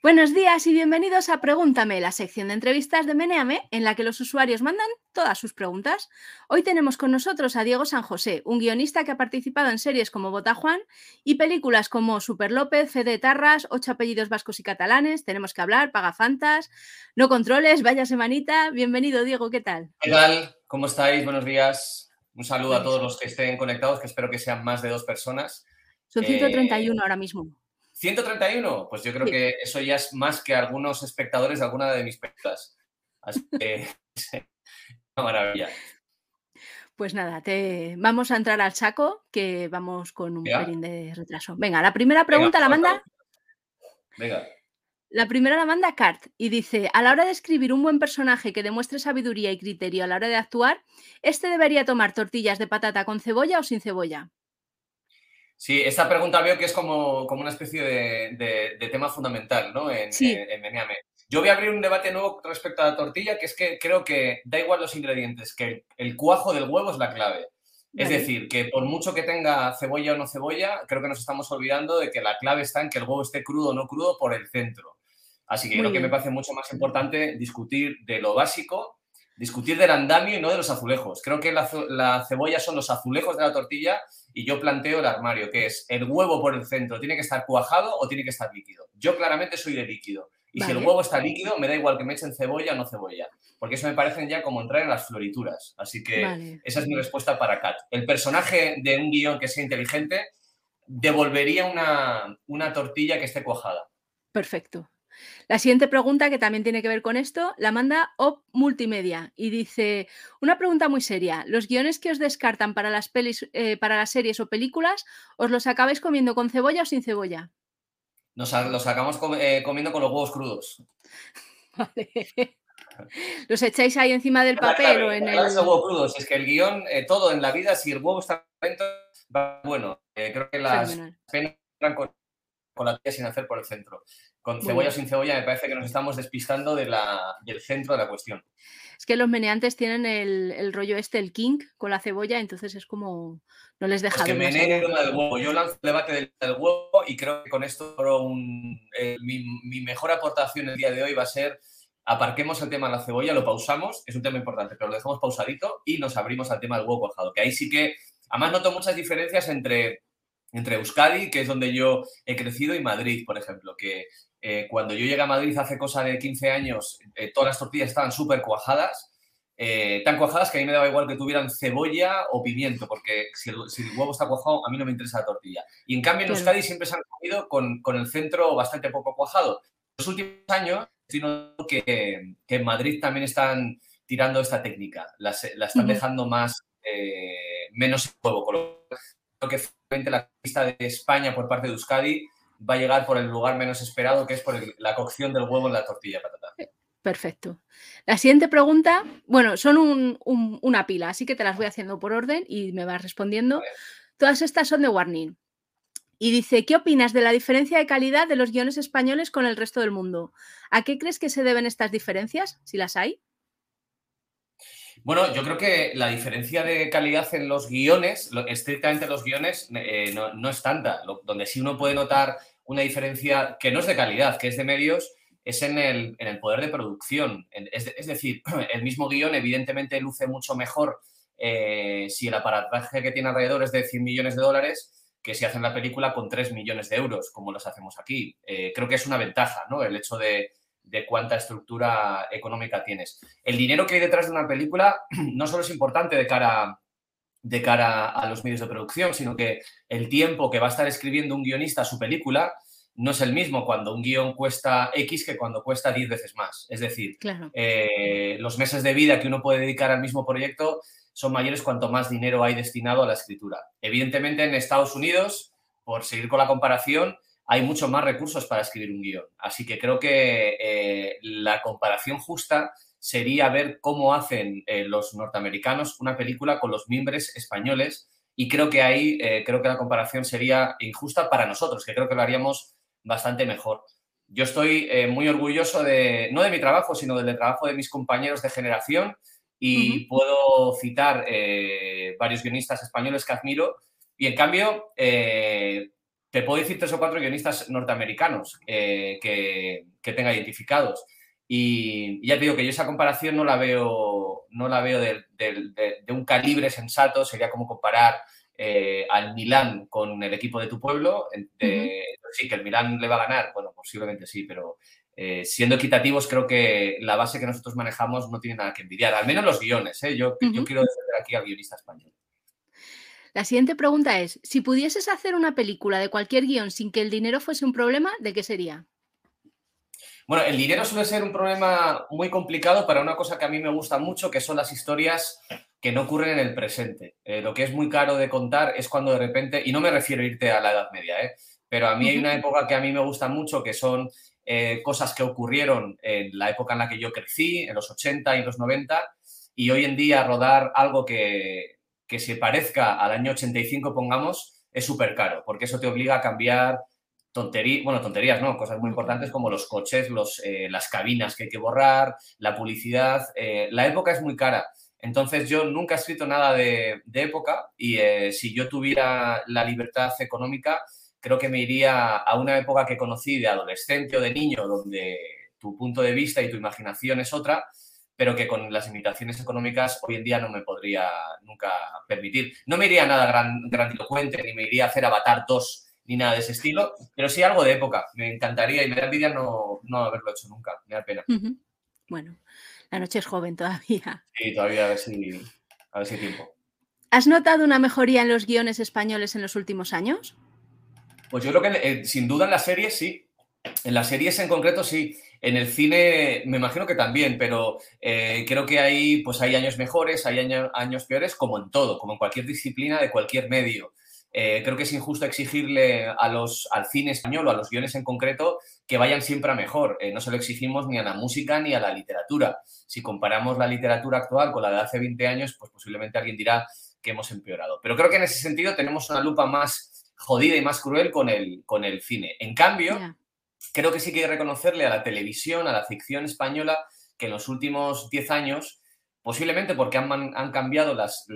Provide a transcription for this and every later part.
Buenos días y bienvenidos a Pregúntame, la sección de entrevistas de Meneame en la que los usuarios mandan todas sus preguntas. Hoy tenemos con nosotros a Diego San José, un guionista que ha participado en series como Bota Juan y películas como Super López, Fede Tarras, Ocho apellidos vascos y catalanes, Tenemos que hablar, Pagafantas, No controles, vaya semanita. Bienvenido, Diego, ¿qué tal? ¿Qué tal? ¿Cómo estáis? Buenos días. Un saludo a todos los que estén conectados, que espero que sean más de dos personas. Son 131 eh, ahora mismo. 131, pues yo creo que eso ya es más que algunos espectadores de alguna de mis películas. Así que, una maravilla. Pues nada, te... vamos a entrar al saco, que vamos con un pelín de retraso. Venga, la primera pregunta la manda. Venga. La primera la manda Cart y dice: A la hora de escribir un buen personaje que demuestre sabiduría y criterio a la hora de actuar, ¿este debería tomar tortillas de patata con cebolla o sin cebolla? Sí, esta pregunta veo que es como, como una especie de, tema fundamental ¿no? en, sí. Yo voy a abrir un debate nuevo respecto a la tortilla, que es que creo que da igual los ingredientes, que el cuajo del huevo es la clave. Es decir, que por mucho que tenga cebolla o no cebolla, creo que nos estamos olvidando de que la clave está en que el huevo esté crudo o no crudo por el centro. Así que creo que me parece mucho más importante discutir de lo básico, discutir del andamio y no de los azulejos. Creo que la, la cebolla son los azulejos de la tortilla y yo planteo el armario, que es el huevo por el centro, ¿tiene que estar cuajado o tiene que estar líquido? Yo claramente soy de líquido. Y si el huevo está líquido, me da igual que me echen cebolla o no cebolla, porque eso me parecen ya como entrar en las florituras. Así que esa es mi respuesta para Kat. El personaje de un guion que sea inteligente devolvería una, una tortilla que esté cuajada. Perfecto. La siguiente pregunta, que también tiene que ver con esto, la manda Op Multimedia y dice: Una pregunta muy seria. ¿Los guiones que os descartan para las, pelis, eh, para las series o películas, os los acabáis comiendo con cebolla o sin cebolla? Nos los acabamos eh, comiendo con los huevos crudos. Vale. ¿Los echáis ahí encima del papel o en el.? huevos crudos. Es que el guion, eh, todo en la vida, si el huevo está bueno. creo que las penas con, con la tía sin hacer por el centro con cebolla o sin cebolla, me parece que nos estamos despistando de la, del centro de la cuestión. Es que los meneantes tienen el, rollo este, el king, con la cebolla, entonces es como. No les deja. Es que meneen el del huevo. Yo lanzo el debate del, huevo y creo que con esto eh, mi, mejor aportación el día de hoy va a ser. Aparquemos el tema de la cebolla, lo pausamos, es un tema importante, pero lo dejamos pausadito y nos abrimos al tema del huevo cuajado, que ahí sí que, además noto muchas diferencias entre, entre Euskadi, que es donde yo he crecido, y Madrid, por ejemplo, que eh, cuando yo llegué a Madrid hace cosa de 15 años, eh, todas las tortillas estaban súper cuajadas, eh, tan cuajadas que a mí me daba igual que tuvieran cebolla o pimiento, porque si el, huevo está cuajado, a mí no me interesa la tortilla. Y en cambio en Euskadi siempre se han comido con, el centro bastante poco cuajado. En los últimos años, sino que, que en Madrid también están tirando esta técnica, la, están dejando más, menos huevo. Creo que la lista de España por parte de Euskadi va a llegar por el lugar menos esperado, que es por la cocción del huevo en la tortilla patata. Perfecto. La siguiente pregunta, bueno, son una pila, así que te las voy haciendo por orden y me vas respondiendo. Todas estas son de Warning. Y dice, ¿qué opinas de la diferencia de calidad de los guiones españoles con el resto del mundo? ¿A qué crees que se deben estas diferencias, si las hay? Bueno, yo creo que la diferencia de calidad en los guiones, estrictamente los guiones, eh, no, es tanta. donde sí uno puede notar una diferencia que no es de calidad, que es de medios, es en el, poder de producción. Es, decir, el mismo guion evidentemente luce mucho mejor eh, si el aparataje que tiene alrededor es de 100 millones de dólares que si hacen la película con 3 millones de euros, como los hacemos aquí. Eh, creo que es una ventaja, ¿no? El hecho de, de cuánta estructura económica tienes. El dinero que hay detrás de una película no solo es importante de cara, de cara a los medios de producción, sino que el tiempo que va a estar escribiendo un guionista su película no es el mismo cuando un guion cuesta X que cuando cuesta 10 veces más. Es decir, eh, los meses de vida que uno puede dedicar al mismo proyecto son mayores cuanto más dinero hay destinado a la escritura. Evidentemente en Estados Unidos, por seguir con la comparación, hay muchos más recursos para escribir un guion. Así que creo que eh, la comparación justa sería ver cómo hacen eh, los norteamericanos una película con los miembros españoles y creo que ahí eh, creo que la comparación sería injusta para nosotros, que creo que lo haríamos bastante mejor. Yo estoy muy orgulloso de, no de mi trabajo, sino del trabajo de mis compañeros de generación y puedo citar varios guionistas españoles que admiro y en cambio te puedo decir tres o cuatro guionistas norteamericanos que, que tenga identificados. Y, ya te digo que yo esa comparación no la veo, no la veo de, un calibre sensato, sería como comparar eh, al Milán con el equipo de tu pueblo. Sí, que el Milán le va a ganar, bueno, posiblemente sí, pero eh, siendo equitativos creo que la base que nosotros manejamos no tiene nada que envidiar, al menos los guiones. ¿eh? Yo, yo quiero defender aquí al guionista español. La siguiente pregunta es, si pudieses hacer una película de cualquier guion sin que el dinero fuese un problema, ¿de qué sería? Bueno, el dinero suele ser un problema muy complicado para una cosa que a mí me gusta mucho, que son las historias que no ocurren en el presente. Eh, lo que es muy caro de contar es cuando de repente, y no me refiero a irte a la Edad Media, ¿eh? pero a mí hay una época que a mí me gusta mucho, que son eh, cosas que ocurrieron en la época en la que yo crecí, en los 80 y los 90, y hoy en día rodar algo que, que se parezca al año 85, pongamos, es súper caro, porque eso te obliga a cambiar tonterías, bueno, tonterías, ¿no? Cosas muy importantes como los coches, los, eh, las cabinas que hay que borrar, la publicidad. Eh, la época es muy cara. Entonces yo nunca he escrito nada de, época y eh, si yo tuviera la libertad económica, creo que me iría a una época que conocí de adolescente o de niño, donde tu punto de vista y tu imaginación es otra, pero que con las limitaciones económicas hoy en día no me podría nunca permitir. No me iría a nada gran, grandilocuente, ni me iría a hacer Avatar 2 ni nada de ese estilo, pero sí algo de época. Me encantaría y me da envidia no, haberlo hecho nunca, me da pena. Bueno, la noche es joven todavía. Sí, todavía a ver si, a ver si tiempo. ¿Has notado una mejoría en los guiones españoles en los últimos años? Pues yo creo que eh, sin duda en las series sí. En las series en concreto sí. En el cine me imagino que también, pero eh, creo que hay, pues hay años mejores, hay años peores, como en todo, como en cualquier disciplina de cualquier medio. Eh, creo que es injusto exigirle a los, al cine español o a los guiones en concreto que vayan siempre a mejor. Eh, no se lo exigimos ni a la música ni a la literatura. Si comparamos la literatura actual con la de hace 20 años, pues posiblemente alguien dirá que hemos empeorado. Pero creo que en ese sentido tenemos una lupa más jodida y más cruel con el, con el cine. En cambio, creo que sí que hay que reconocerle a la televisión, a la ficción española, que en los últimos 10 años posiblemente porque han, cambiado las,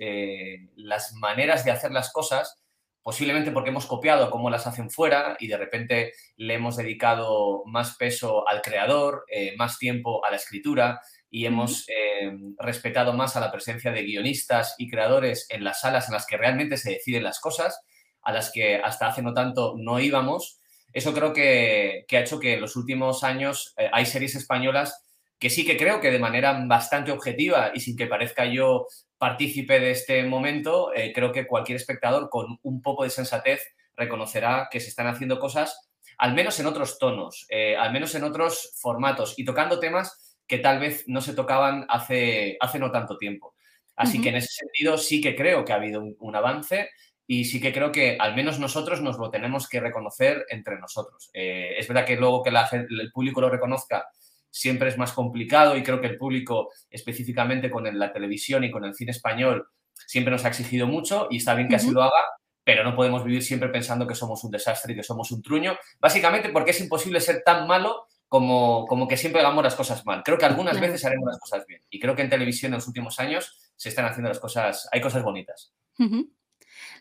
eh, las, maneras de hacer las cosas, posiblemente porque hemos copiado cómo las hacen fuera y de repente le hemos dedicado más peso al creador, eh, más tiempo a la escritura y hemos eh, respetado más a la presencia de guionistas y creadores en las salas en las que realmente se deciden las cosas, a las que hasta hace no tanto no íbamos. Eso creo que, que ha hecho que en los últimos años hay series españolas que sí que creo que de manera bastante objetiva y sin que parezca yo partícipe de este momento, eh, creo que cualquier espectador con un poco de sensatez reconocerá que se están haciendo cosas, al menos en otros tonos, eh, al menos en otros formatos y tocando temas que tal vez no se tocaban hace, hace no tanto tiempo. Así que en ese sentido sí que creo que ha habido un, avance y sí que creo que al menos nosotros nos lo tenemos que reconocer entre nosotros. Eh, es verdad que luego que el público lo reconozca siempre es más complicado y creo que el público, específicamente con la televisión y con el cine español, siempre nos ha exigido mucho y está bien que así lo haga, pero no podemos vivir siempre pensando que somos un desastre y que somos un truño, básicamente porque es imposible ser tan malo como, como que siempre hagamos las cosas mal. Creo que algunas veces haremos las cosas bien y creo que en televisión en los últimos años se están haciendo las cosas, hay cosas bonitas.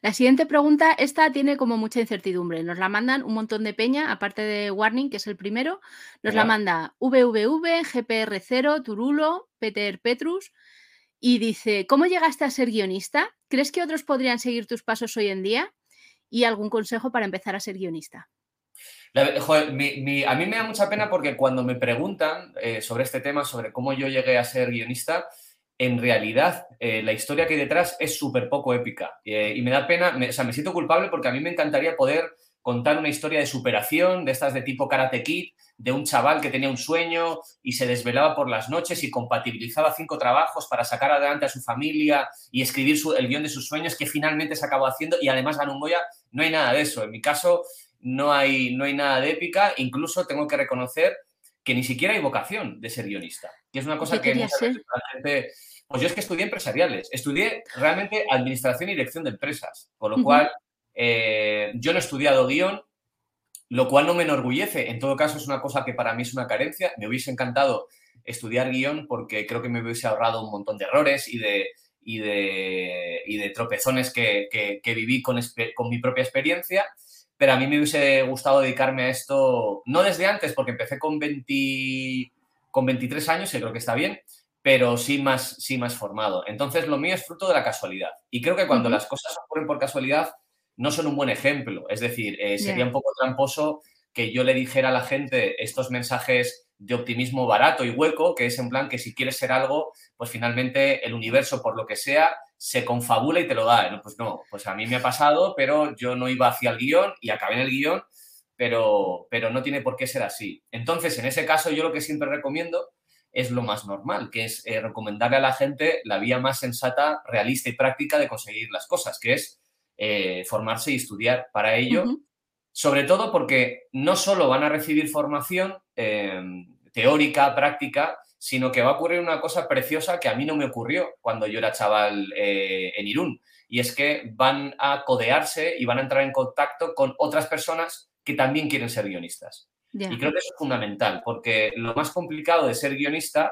La siguiente pregunta, esta tiene como mucha incertidumbre. Nos la mandan un montón de peña, aparte de Warning, que es el primero. Nos la manda VVV, GPR0, Turulo, Peter Petrus. Y dice, ¿cómo llegaste a ser guionista? ¿Crees que otros podrían seguir tus pasos hoy en día? ¿Y algún consejo para empezar a ser guionista? a mí me da mucha pena porque cuando me preguntan eh, sobre este tema, sobre cómo yo llegué a ser guionista, en realidad eh, la historia que hay detrás es súper poco épica. Eh, y me da pena, me, o sea, me siento culpable porque a mí me encantaría poder contar una historia de superación, de estas de tipo Karate Kid, de un chaval que tenía un sueño y se desvelaba por las noches y compatibilizaba cinco trabajos para sacar adelante a su familia y escribir el guion de sus sueños que finalmente se acabó haciendo y además ganó un Goya. No hay nada de eso. En mi caso no hay, no hay nada de épica. Incluso tengo que reconocer que ni siquiera hay vocación de ser guionista, que es una cosa que la gente pues yo es que estudié empresariales, estudié realmente administración y dirección de empresas, con lo cual eh, yo no he estudiado guion, lo cual no me enorgullece. En todo caso, es una cosa que para mí es una carencia. Me hubiese encantado estudiar guion porque creo que me hubiese ahorrado un montón de errores y de, de, de tropezones que, viví con, con mi propia experiencia pero a mí me hubiese gustado dedicarme a esto, no desde antes, porque empecé con, 20, con 23 años, y creo que está bien, pero sí más, sí más formado. Entonces, lo mío es fruto de la casualidad. Y creo que cuando las cosas ocurren por casualidad, no son un buen ejemplo. Es decir, eh, sería un poco tramposo que yo le dijera a la gente estos mensajes de optimismo barato y hueco, que es en plan que si quieres ser algo, pues finalmente el universo, por lo que sea, se confabula y te lo da. Pues no, pues a mí me ha pasado, pero yo no iba hacia el guion y acabé en el guion, pero, pero no tiene por qué ser así. Entonces, en ese caso, yo lo que siempre recomiendo es lo más normal, que es eh, recomendarle a la gente la vía más sensata, realista y práctica de conseguir las cosas, que es eh, formarse y estudiar para ello. Sobre todo porque no solo van a recibir formación eh, teórica, práctica, sino que va a ocurrir una cosa preciosa que a mí no me ocurrió cuando yo era chaval eh, en Irún. Y es que van a codearse y van a entrar en contacto con otras personas que también quieren ser guionistas. Y creo que eso es fundamental, porque lo más complicado de ser guionista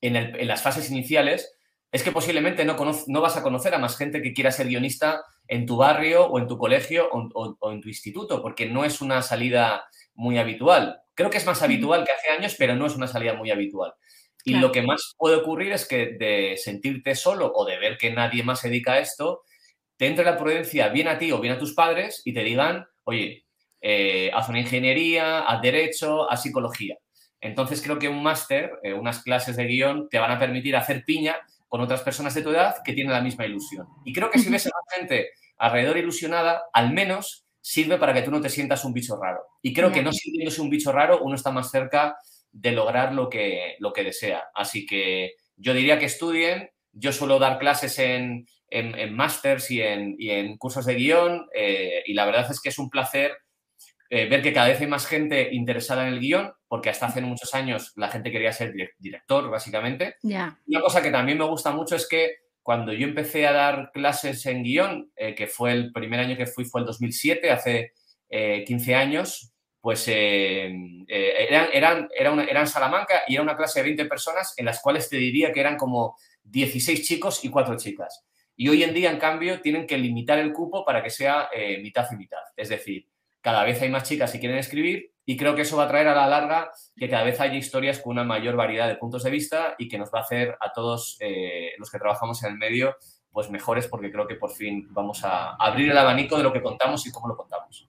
en, las fases iniciales es que posiblemente no, no, vas a conocer a más gente que quiera ser guionista en tu barrio o en tu colegio o, en tu instituto, porque no es una salida muy habitual. Creo que es más habitual que hace años, pero no es una salida muy habitual. Y lo que más puede ocurrir es que de sentirte solo o de ver que nadie más se dedica a esto, te entre la prudencia bien a ti o bien a tus padres y te digan, oye, eh, haz una ingeniería, haz derecho, haz psicología. Entonces creo que un máster, eh, unas clases de guion, te van a permitir hacer piña con otras personas de tu edad que tienen la misma ilusión. Y creo que si ves a la gente alrededor ilusionada, al menos sirve para que tú no te sientas un bicho raro. Y creo que no sintiéndose un bicho raro, uno está más cerca de lograr lo que, lo que desea. Así que yo diría que estudien. Yo suelo dar clases en, en, en másters y en, y en, cursos de guion eh, y la verdad es que es un placer eh, ver que cada vez hay más gente interesada en el guion, porque hasta hace muchos años la gente quería ser director, básicamente. Una cosa que también me gusta mucho es que cuando yo empecé a dar clases en guion, eh, que fue el primer año que fui, fue el 2007, hace 15 eh, años, pues eh, eran, eran, eran Salamanca y era una clase de 20 personas en las cuales te diría que eran como 16 chicos y 4 chicas. Y hoy en día, en cambio, tienen que limitar el cupo para que sea mitad y mitad. Es decir, cada vez hay más chicas que quieren escribir y creo que eso va a traer a la larga que cada vez haya historias con una mayor variedad de puntos de vista y que nos va a hacer a todos eh, los que trabajamos en el medio pues mejores porque creo que por fin vamos a abrir el abanico de lo que contamos y cómo lo contamos.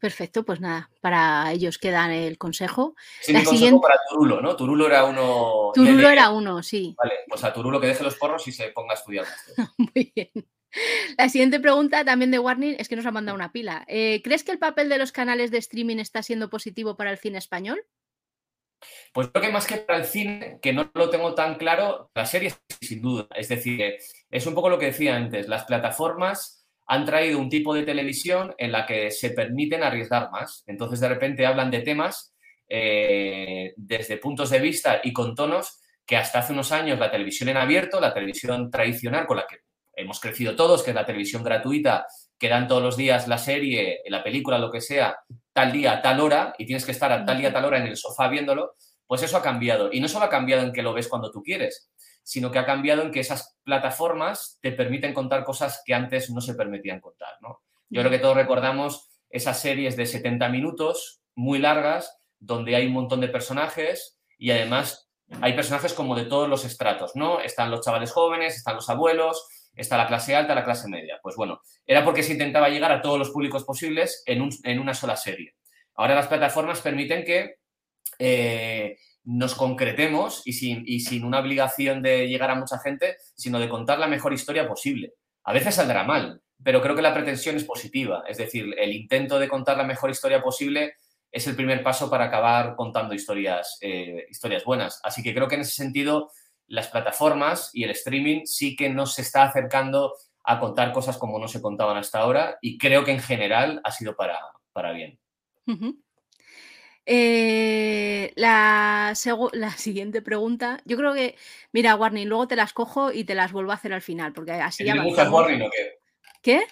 Perfecto, pues nada, para ellos quedan el consejo. Sí, la siguiente... para Turulo, ¿no? Turulo era uno... Turulo era uno, sí. Vale, pues a Turulo que deje los porros y se ponga a estudiar. Muy bien. La siguiente pregunta también de Warning es que nos ha mandado una pila. Eh, ¿Crees que el papel de los canales de streaming está siendo positivo para el cine español? Pues creo que más que para el cine, que no lo tengo tan claro, la serie sin duda. Es decir, es un poco lo que decía antes, las plataformas han traído un tipo de televisión en la que se permiten arriesgar más. Entonces, de repente hablan de temas eh, desde puntos de vista y con tonos que hasta hace unos años la televisión en abierto, la televisión tradicional con la que hemos crecido todos, que es la televisión gratuita, que dan todos los días la serie, la película, lo que sea, tal día, tal hora, y tienes que estar a tal día, tal hora en el sofá viéndolo, pues eso ha cambiado. Y no solo ha cambiado en que lo ves cuando tú quieres, sino que ha cambiado en que esas plataformas te permiten contar cosas que antes no se permitían contar. ¿no? Yo creo que todos recordamos esas series de 70 minutos, muy largas, donde hay un montón de personajes y además hay personajes como de todos los estratos, ¿no? Están los chavales jóvenes, están los abuelos, está la clase alta, la clase media. Pues bueno, era porque se intentaba llegar a todos los públicos posibles en, una sola serie. Ahora las plataformas permiten que eh, nos concretemos y sin, y sin una obligación de llegar a mucha gente, sino de contar la mejor historia posible. A veces saldrá mal, pero creo que la pretensión es positiva. Es decir, el intento de contar la mejor historia posible es el primer paso para acabar contando historias, eh, historias buenas. Así que creo que en ese sentido las plataformas y el streaming sí que nos está acercando a contar cosas como no se contaban hasta ahora y creo que en general ha sido para, para bien. Eh, la, la, siguiente pregunta, yo creo que, mira, Warning, luego te las cojo y te las vuelvo a hacer al final, porque así ¿Tiene muchas warning o qué? ¿Qué?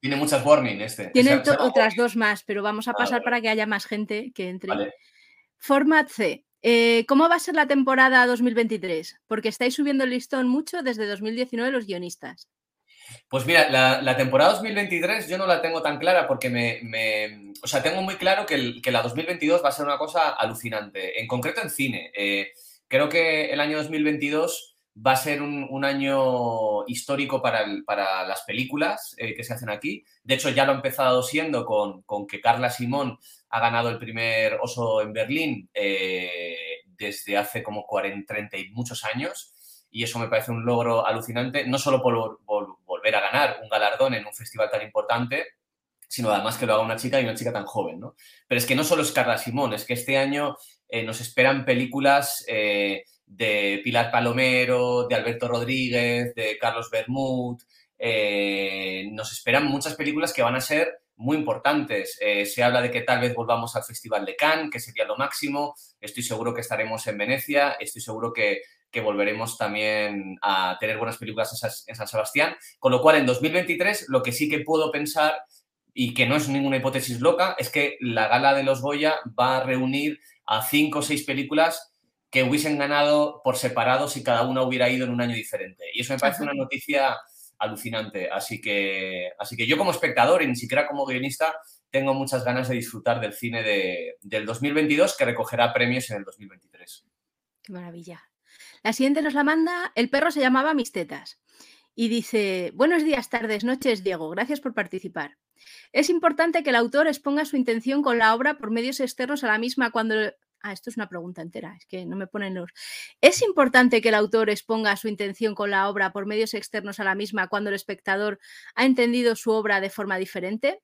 Tiene muchas warning este. Tiene otras dos más, pero vamos a ah, pasar para que haya más gente que entre. Format C. Eh, ¿Cómo va a ser la temporada 2023? Porque estáis subiendo el listón mucho desde 2019 los guionistas. Pues mira, la, temporada 2023 yo no la tengo tan clara porque me, o sea, tengo muy claro que, la 2022 va a ser una cosa alucinante, en concreto en cine. Eh, creo que el año 2022 va a ser un, año histórico para, para las películas eh, que se hacen aquí. De hecho, ya lo ha empezado siendo con, con que Carla Simón ha ganado el primer oso en Berlín eh, desde hace como 40, 30 y muchos años. Y eso me parece un logro alucinante, no solo por, volver a ganar un galardón en un festival tan importante, sino además que lo haga una chica y una chica tan joven, ¿no? Pero es que no solo es Carla Simón, es que este año eh, nos esperan películas de Pilar Palomero, de Alberto Rodríguez, de Carlos Bermud. Eh, nos esperan muchas películas que van a ser muy importantes. Eh, se habla de que tal vez volvamos al Festival de Cannes, que sería lo máximo. Estoy seguro que estaremos en Venecia. Estoy seguro que, volveremos también a tener buenas películas en San Sebastián. Con lo cual, en 2023, lo que sí que puedo pensar, y que no es ninguna hipótesis loca, es que la gala de los Goya va a reunir a cinco o seis películas que hubiesen ganado por separado si cada una hubiera ido en un año diferente. Y eso me parece una noticia alucinante. Así que, así que yo como espectador y ni siquiera como guionista tengo muchas ganas de disfrutar del cine de, del 2022 que recogerá premios en el 2023. Qué maravilla. La siguiente nos la manda, el perro se llamaba Mis Tetas. Y dice, buenos días, tardes, noches, Diego, gracias por participar. Es importante que el autor exponga su intención con la obra por medios externos a la misma cuando Ah, esto es una pregunta entera, es que no me ponen los. ¿Es importante que el autor exponga su intención con la obra por medios externos a la misma cuando el espectador ha entendido su obra de forma diferente?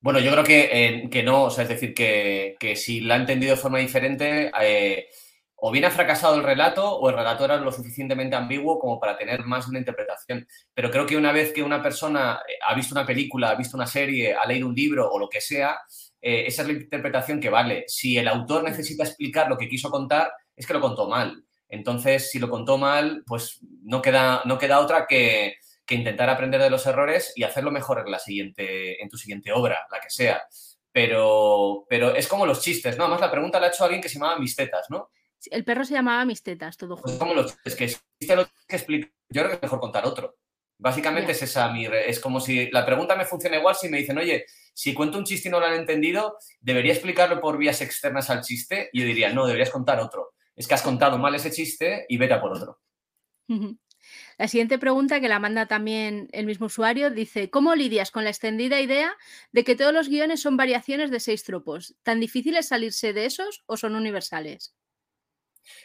Bueno, yo creo que, que no, o sea, es decir, que, si la ha entendido de forma diferente, eh, o bien ha fracasado el relato o el relato era lo suficientemente ambiguo como para tener más una interpretación. Pero creo que una vez que una persona eh, ha visto una película, ha visto una serie, ha leído un libro o lo que sea, eh, esa es la interpretación que vale. Si el autor necesita explicar lo que quiso contar, es que lo contó mal. Entonces, si lo contó mal, pues no queda, no queda otra que, intentar aprender de los errores y hacerlo mejor en, la siguiente, en tu siguiente obra, la que sea. Pero, pero es como los chistes, ¿no? Además, la pregunta la ha hecho alguien que se llamaba Mis Tetas, ¿no? El perro se llamaba Mis Tetas, todo pues junto. como los chistes, que si lo que explicar, yo creo que es mejor contar otro. Básicamente es esa mi... Es como si la pregunta me funciona igual si me dicen, oye, si cuento un chiste y no lo han entendido, ¿debería explicarlo por vías externas al chiste? Y yo diría, no, deberías contar otro. Es que has contado mal ese chiste y vete a por otro. La siguiente pregunta, que la manda también el mismo usuario, dice, ¿cómo lidias con la extendida idea de que todos los guiones son variaciones de seis tropos? ¿Tan difícil es salirse de esos o son universales?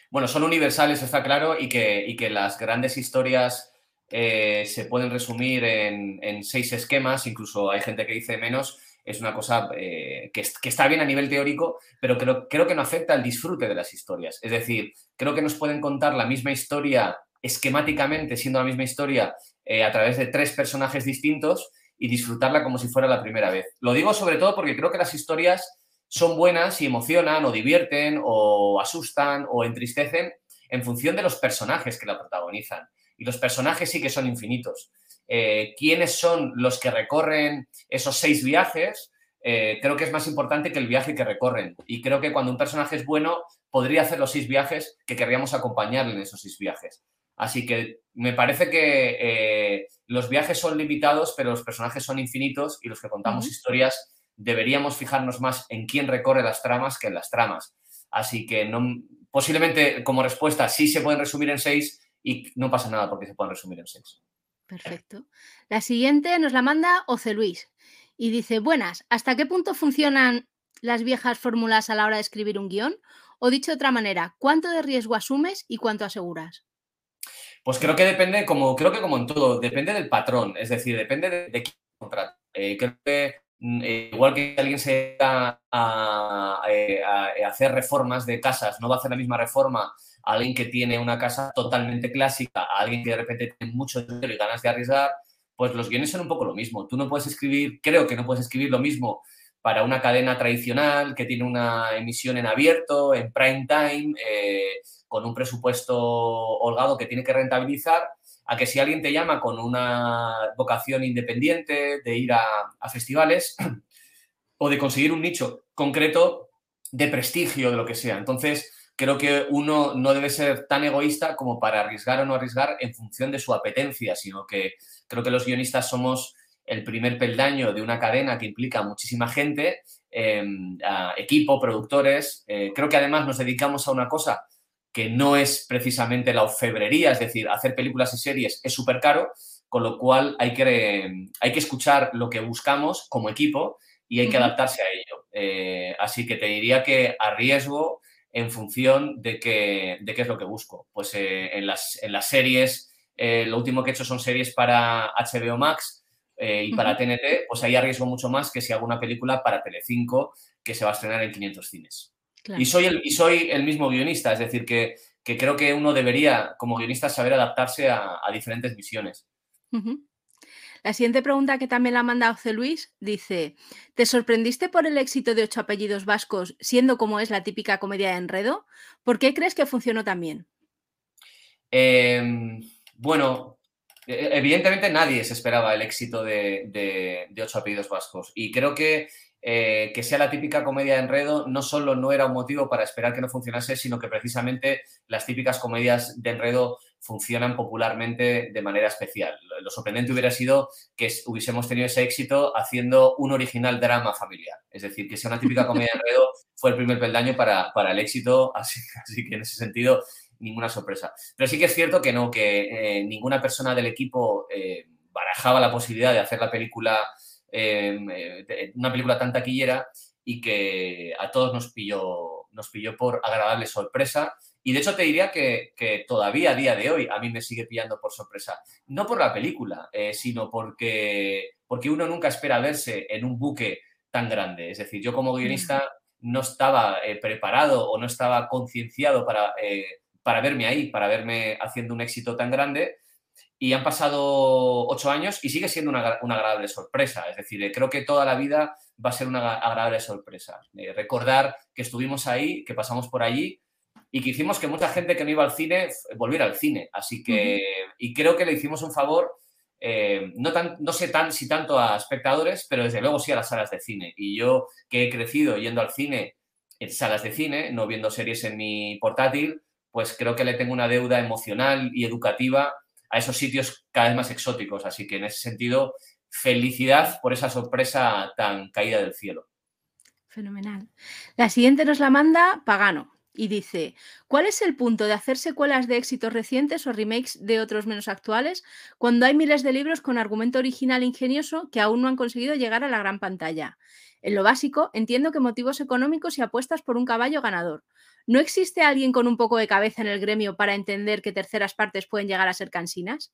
Bueno, son universales, está claro, y que, y que las grandes historias eh, se pueden resumir en, seis esquemas, incluso hay gente que dice menos, es una cosa eh, que, está bien a nivel teórico, pero creo, creo que no afecta al disfrute de las historias. Es decir, creo que nos pueden contar la misma historia esquemáticamente, siendo la misma historia, eh, a través de tres personajes distintos y disfrutarla como si fuera la primera vez. Lo digo sobre todo porque creo que las historias son buenas y emocionan o divierten o asustan o entristecen en función de los personajes que la protagonizan y los personajes sí que son infinitos. Eh, ¿Quiénes son los que recorren esos seis viajes? Eh, creo que es más importante que el viaje que recorren. Y creo que cuando un personaje es bueno, podría hacer los seis viajes que querríamos acompañarle en esos seis viajes. Así que me parece que eh, los viajes son limitados, pero los personajes son infinitos y los que contamos historias deberíamos fijarnos más en quién recorre las tramas que en las tramas. Así que no, posiblemente como respuesta sí se pueden resumir en seis, y no pasa nada porque se pueden resumir en seis. Perfecto. La siguiente nos la manda Oce Luis y dice, buenas, ¿hasta qué punto funcionan las viejas fórmulas a la hora de escribir un guion? O dicho de otra manera, ¿cuánto de riesgo asumes y cuánto aseguras? Pues creo que depende, como creo que como en todo, depende del patrón, es decir, depende de, quién contrata. Eh, creo que mm, eh, igual que alguien se va a, a, hacer reformas de casas, no va a hacer la misma reforma alguien que tiene una casa totalmente clásica, a alguien que de repente tiene mucho dinero y ganas de arriesgar, pues los guiones son un poco lo mismo. Tú no puedes escribir, creo que no puedes escribir lo mismo para una cadena tradicional que tiene una emisión en abierto, en prime time, eh, con un presupuesto holgado que tiene que rentabilizar, a que si alguien te llama con una vocación independiente de ir a festivales o de conseguir un nicho concreto de prestigio, de lo que sea. Entonces, creo que uno no debe ser tan egoísta como para arriesgar o no arriesgar en función de su apetencia, sino que creo que los guionistas somos el primer peldaño de una cadena que implica muchísima gente, em, equipo, productores. Eh, creo que además nos dedicamos a una cosa que no es precisamente la orfebrería, es decir, hacer películas y series es súper caro, con lo cual hay que, hay que escuchar lo que buscamos como equipo y hay que adaptarse a ello. Eh, así que te diría que arriesgo en función de qué, de qué es lo que busco. Pues eh, en, las, en las series, lo último que he hecho son series para HBO Max, eh, y para TNT, pues ahí arriesgo mucho más que si hago una película para Telecinco que se va a estrenar en 500 cines. Y, soy el, y soy el mismo guionista, es decir, que, creo que uno debería, como guionista, saber adaptarse a, diferentes misiones. La siguiente pregunta que también la manda José Luis dice: ¿Te sorprendiste por el éxito de ocho apellidos vascos, siendo como es la típica comedia de enredo? ¿Por qué crees que funcionó tan bien? Em, bueno, e-, evidentemente nadie se esperaba el éxito de, Ocho Apellidos Vascos y creo que eh, que sea la típica comedia de enredo no solo no era un motivo para esperar que no funcionase, sino que precisamente las típicas comedias de enredo funcionan popularmente de manera especial. Lo sorprendente hubiera sido que hubiésemos tenido ese éxito haciendo un original drama familiar. Es decir, que sea una típica comedia de enredo fue el primer peldaño para, para el éxito, así, así que en ese sentido ninguna sorpresa. Pero sí que es cierto que no, que eh, ninguna persona del equipo eh, barajaba la posibilidad de hacer la película, eh, una película tan taquillera y que a todos nos pilló, nos pilló por agradable sorpresa. Y de hecho te diría que, todavía a día de hoy a mí me sigue pillando por sorpresa. No por la película, sino porque, porque uno nunca espera verse en un buque tan grande. Es decir, yo como guionista no estaba preparado o no estaba concienciado para para verme ahí, para verme haciendo un éxito tan grande. Y han pasado ocho años y sigue siendo una, agradable sorpresa. Es decir, eh, creo que toda la vida va a ser una agradable sorpresa. Eh, recordar que estuvimos ahí, que pasamos por allí y que hicimos que mucha gente que no iba al cine volviera al cine. Así que, y creo que le hicimos un favor, eh, no, tan, no sé tan, si tanto a espectadores, pero desde luego sí a las salas de cine. Y yo que he crecido yendo al cine en salas de cine, no viendo series en mi portátil, pues creo que le tengo una deuda emocional y educativa a esos sitios cada vez más exóticos. Así que en ese sentido, felicidad por esa sorpresa tan caída del cielo. Fenomenal. La siguiente nos la manda Pagano y dice, ¿cuál es el punto de hacer secuelas de éxitos recientes o remakes de otros menos actuales cuando hay miles de libros con argumento original ingenioso que aún no han conseguido llegar a la gran pantalla? En lo básico, entiendo que motivos económicos y apuestas por un caballo ganador, ¿No existe alguien con un poco de cabeza en el gremio para entender que terceras partes pueden llegar a ser cansinas?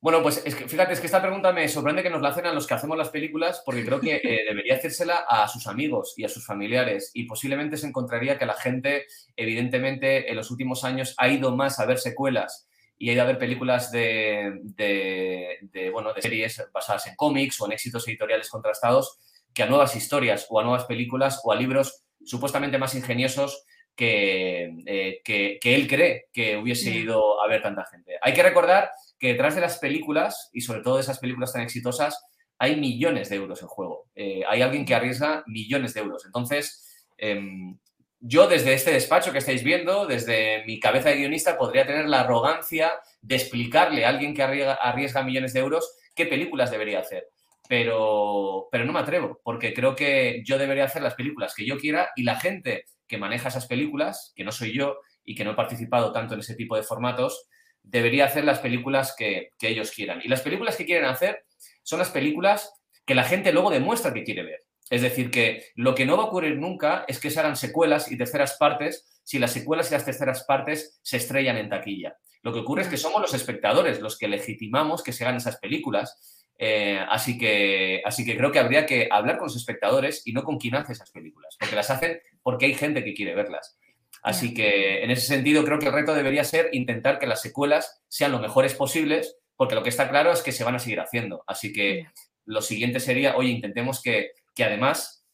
Bueno, pues es que, fíjate, es que esta pregunta me sorprende que nos la hacen a los que hacemos las películas, porque creo que eh, debería hacérsela a sus amigos y a sus familiares. Y posiblemente se encontraría que la gente, evidentemente, en los últimos años ha ido más a ver secuelas y ha ido a ver películas de, de, bueno, de series basadas en cómics o en éxitos editoriales contrastados que a nuevas historias o a nuevas películas o a libros supuestamente más ingeniosos eh, que, que, él cree que hubiese ido a ver tanta gente. Hay que recordar que detrás de las películas, y sobre todo de esas películas tan exitosas, hay millones de euros en juego. Eh, hay alguien que arriesga millones de euros. Entonces, em, yo desde este despacho que estáis viendo, desde mi cabeza de guionista, podría tener la arrogancia de explicarle a alguien que arriesga, arriesga millones de euros qué películas debería hacer. Pero, pero no me atrevo, porque creo que yo debería hacer las películas que yo quiera y la gente que maneja esas películas, que no soy yo y que no he participado tanto en ese tipo de formatos, debería hacer las películas que, ellos quieran. Y las películas que quieren hacer son las películas que la gente luego demuestra que quiere ver. Es decir, que lo que no va a ocurrir nunca es que se hagan secuelas y terceras partes si las secuelas y las terceras partes se estrellan en taquilla. Lo que ocurre es que somos los espectadores los que legitimamos que se hagan esas películas eh, así, que, así que creo que habría que hablar con los espectadores y no con quien hace esas películas, porque las hacen porque hay gente que quiere verlas. Así que en ese sentido creo que el reto debería ser intentar que las secuelas sean lo mejores posibles, porque lo que está claro es que se van a seguir haciendo. Así que lo siguiente sería, oye, intentemos que, además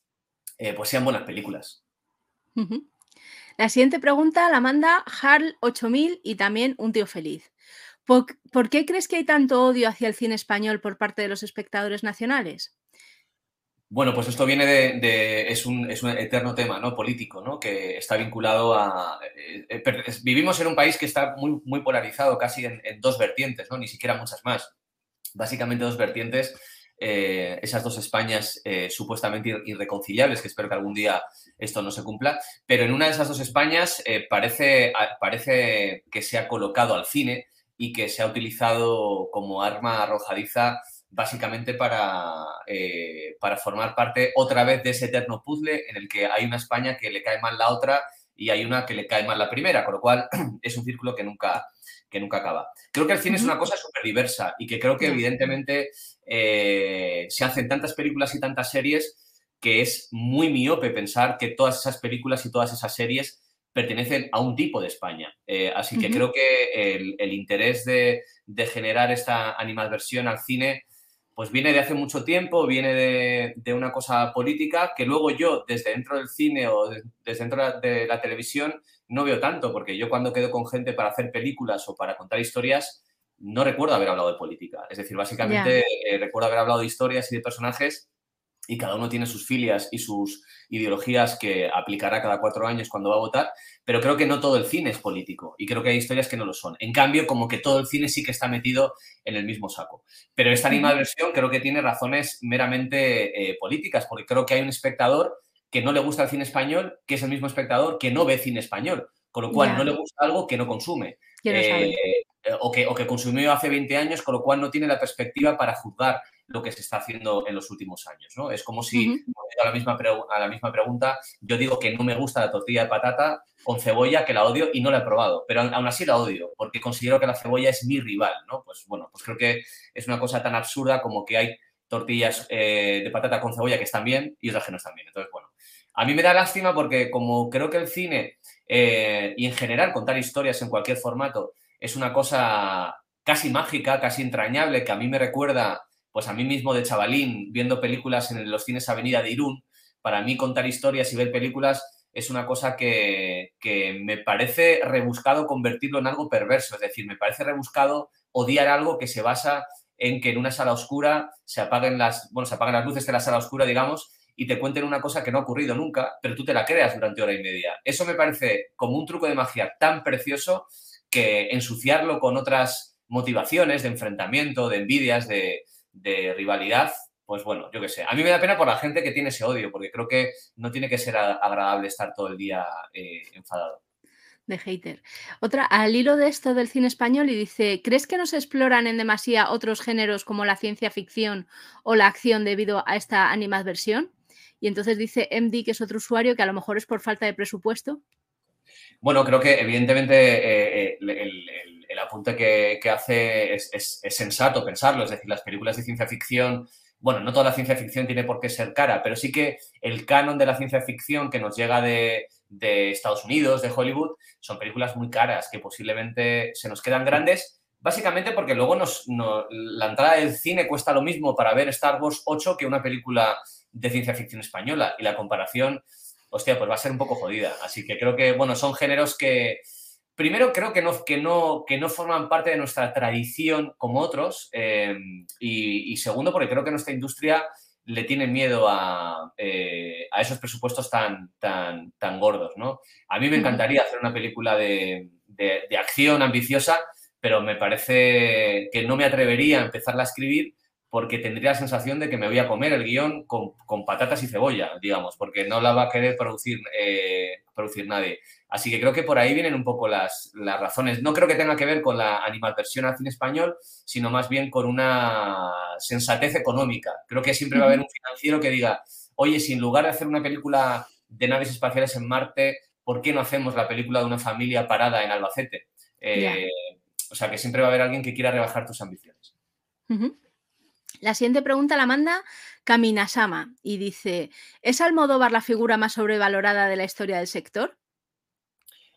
eh, pues sean buenas películas. La siguiente pregunta la manda Harl 8000 y también un tío feliz. ¿Por, qué crees que hay tanto odio hacia el cine español por parte de los espectadores nacionales? Bueno, pues esto viene de, es, un, eterno tema ¿no? político, ¿no? que está vinculado a... Eh, eh, vivimos en un país que está muy, muy polarizado, casi en, dos vertientes, ¿no? ni siquiera muchas más. Básicamente dos vertientes, eh, esas dos Españas supuestamente irreconciliables, que espero que algún día esto no se cumpla, pero en una de esas dos Españas parece, parece que se ha colocado al cine y que se ha utilizado como arma arrojadiza básicamente para, eh, para formar parte otra vez de ese eterno puzzle en el que hay una España que le cae mal la otra y hay una que le cae mal la primera, con lo cual es un círculo que nunca, que nunca acaba. Creo que el cine es una cosa súper diversa y que creo que evidentemente eh, se hacen tantas películas y tantas series que es muy miope pensar que todas esas películas y todas esas series pertenecen a un tipo de España. Eh, así que creo que el, interés de, de, generar esta animadversión al cine pues viene de hace mucho tiempo, viene de, una cosa política que luego yo desde dentro del cine o desde dentro de la televisión no veo tanto, porque yo cuando quedo con gente para hacer películas o para contar historias, no recuerdo haber hablado de política. Es decir, básicamente eh, recuerdo haber hablado de historias y de personajes y cada uno tiene sus filias y sus ideologías que aplicará cada cuatro años cuando va a votar, pero creo que no todo el cine es político y creo que hay historias que no lo son. En cambio, como que todo el cine sí que está metido en el mismo saco. Pero esta animada versión creo que tiene razones meramente eh, políticas, porque creo que hay un espectador que no le gusta el cine español, que es el mismo espectador que no ve cine español, con lo cual no le gusta algo que no consume. Eh, o, que, o que consumió hace 20 años, con lo cual no tiene la perspectiva para juzgar lo que se está haciendo en los últimos años. ¿no? Es como si, a, la misma a la misma pregunta, yo digo que no me gusta la tortilla de patata con cebolla, que la odio y no la he probado, pero aún así la odio, porque considero que la cebolla es mi rival. ¿no? Pues bueno, pues creo que es una cosa tan absurda como que hay tortillas eh, de patata con cebolla que están bien y otras que no están bien. Entonces, bueno, a mí me da lástima porque como creo que el cine eh, y en general contar historias en cualquier formato es una cosa casi mágica, casi entrañable, que a mí me recuerda pues a mí mismo de chavalín, viendo películas en los cines Avenida de Irún, para mí contar historias y ver películas es una cosa que, me parece rebuscado convertirlo en algo perverso. Es decir, me parece rebuscado odiar algo que se basa en que en una sala oscura se apaguen las, bueno, se apaguen las luces de la sala oscura, digamos, y te cuenten una cosa que no ha ocurrido nunca, pero tú te la creas durante hora y media. Eso me parece como un truco de magia tan precioso que ensuciarlo con otras motivaciones de enfrentamiento, de envidias, de, de rivalidad, pues bueno, yo qué sé. A mí me da pena por la gente que tiene ese odio, porque creo que no tiene que ser agradable estar todo el día eh, enfadado. De hater. Otra, al hilo de esto del cine español, y dice: ¿Crees que no se exploran en demasía otros géneros como la ciencia ficción o la acción debido a esta animadversión? Y entonces dice MD, que es otro usuario, que a lo mejor es por falta de presupuesto. Bueno, creo que evidentemente eh, eh, el el apunte que, hace es, sensato pensarlo. Es decir, las películas de ciencia ficción, bueno, no toda la ciencia ficción tiene por qué ser cara, pero sí que el canon de la ciencia ficción que nos llega de, Estados Unidos, de Hollywood, son películas muy caras que posiblemente se nos quedan grandes. Básicamente porque luego nos, la entrada del cine cuesta lo mismo para ver Star Wars 8 que una película de ciencia ficción española. Y la comparación, hostia, pues va a ser un poco jodida. Así que creo que, bueno, son géneros que, primero creo que no, que no, que no forman parte de nuestra tradición como otros eh, y, segundo porque creo que nuestra industria le tiene miedo a, eh, esos presupuestos tan, tan, tan gordos. ¿no? A mí me encantaría hacer una película de, de acción ambiciosa, pero me parece que no me atrevería a empezarla a escribir porque tendría la sensación de que me voy a comer el guion con, patatas y cebolla, digamos, porque no la va a querer producir, eh, producir nadie. Así que creo que por ahí vienen un poco las, las razones. No creo que tenga que ver con la animadversión al cine español, sino más bien con una sensatez económica. Creo que siempre va a haber un financiero que diga, oye, si en lugar de hacer una película de naves espaciales en Marte, ¿por qué no hacemos la película de una familia parada en Albacete? Eh, o sea, que siempre va a haber alguien que quiera rebajar tus ambiciones. La siguiente pregunta la manda Kaminasama y dice: ¿Es Almodóvar la figura más sobrevalorada de la historia del sector?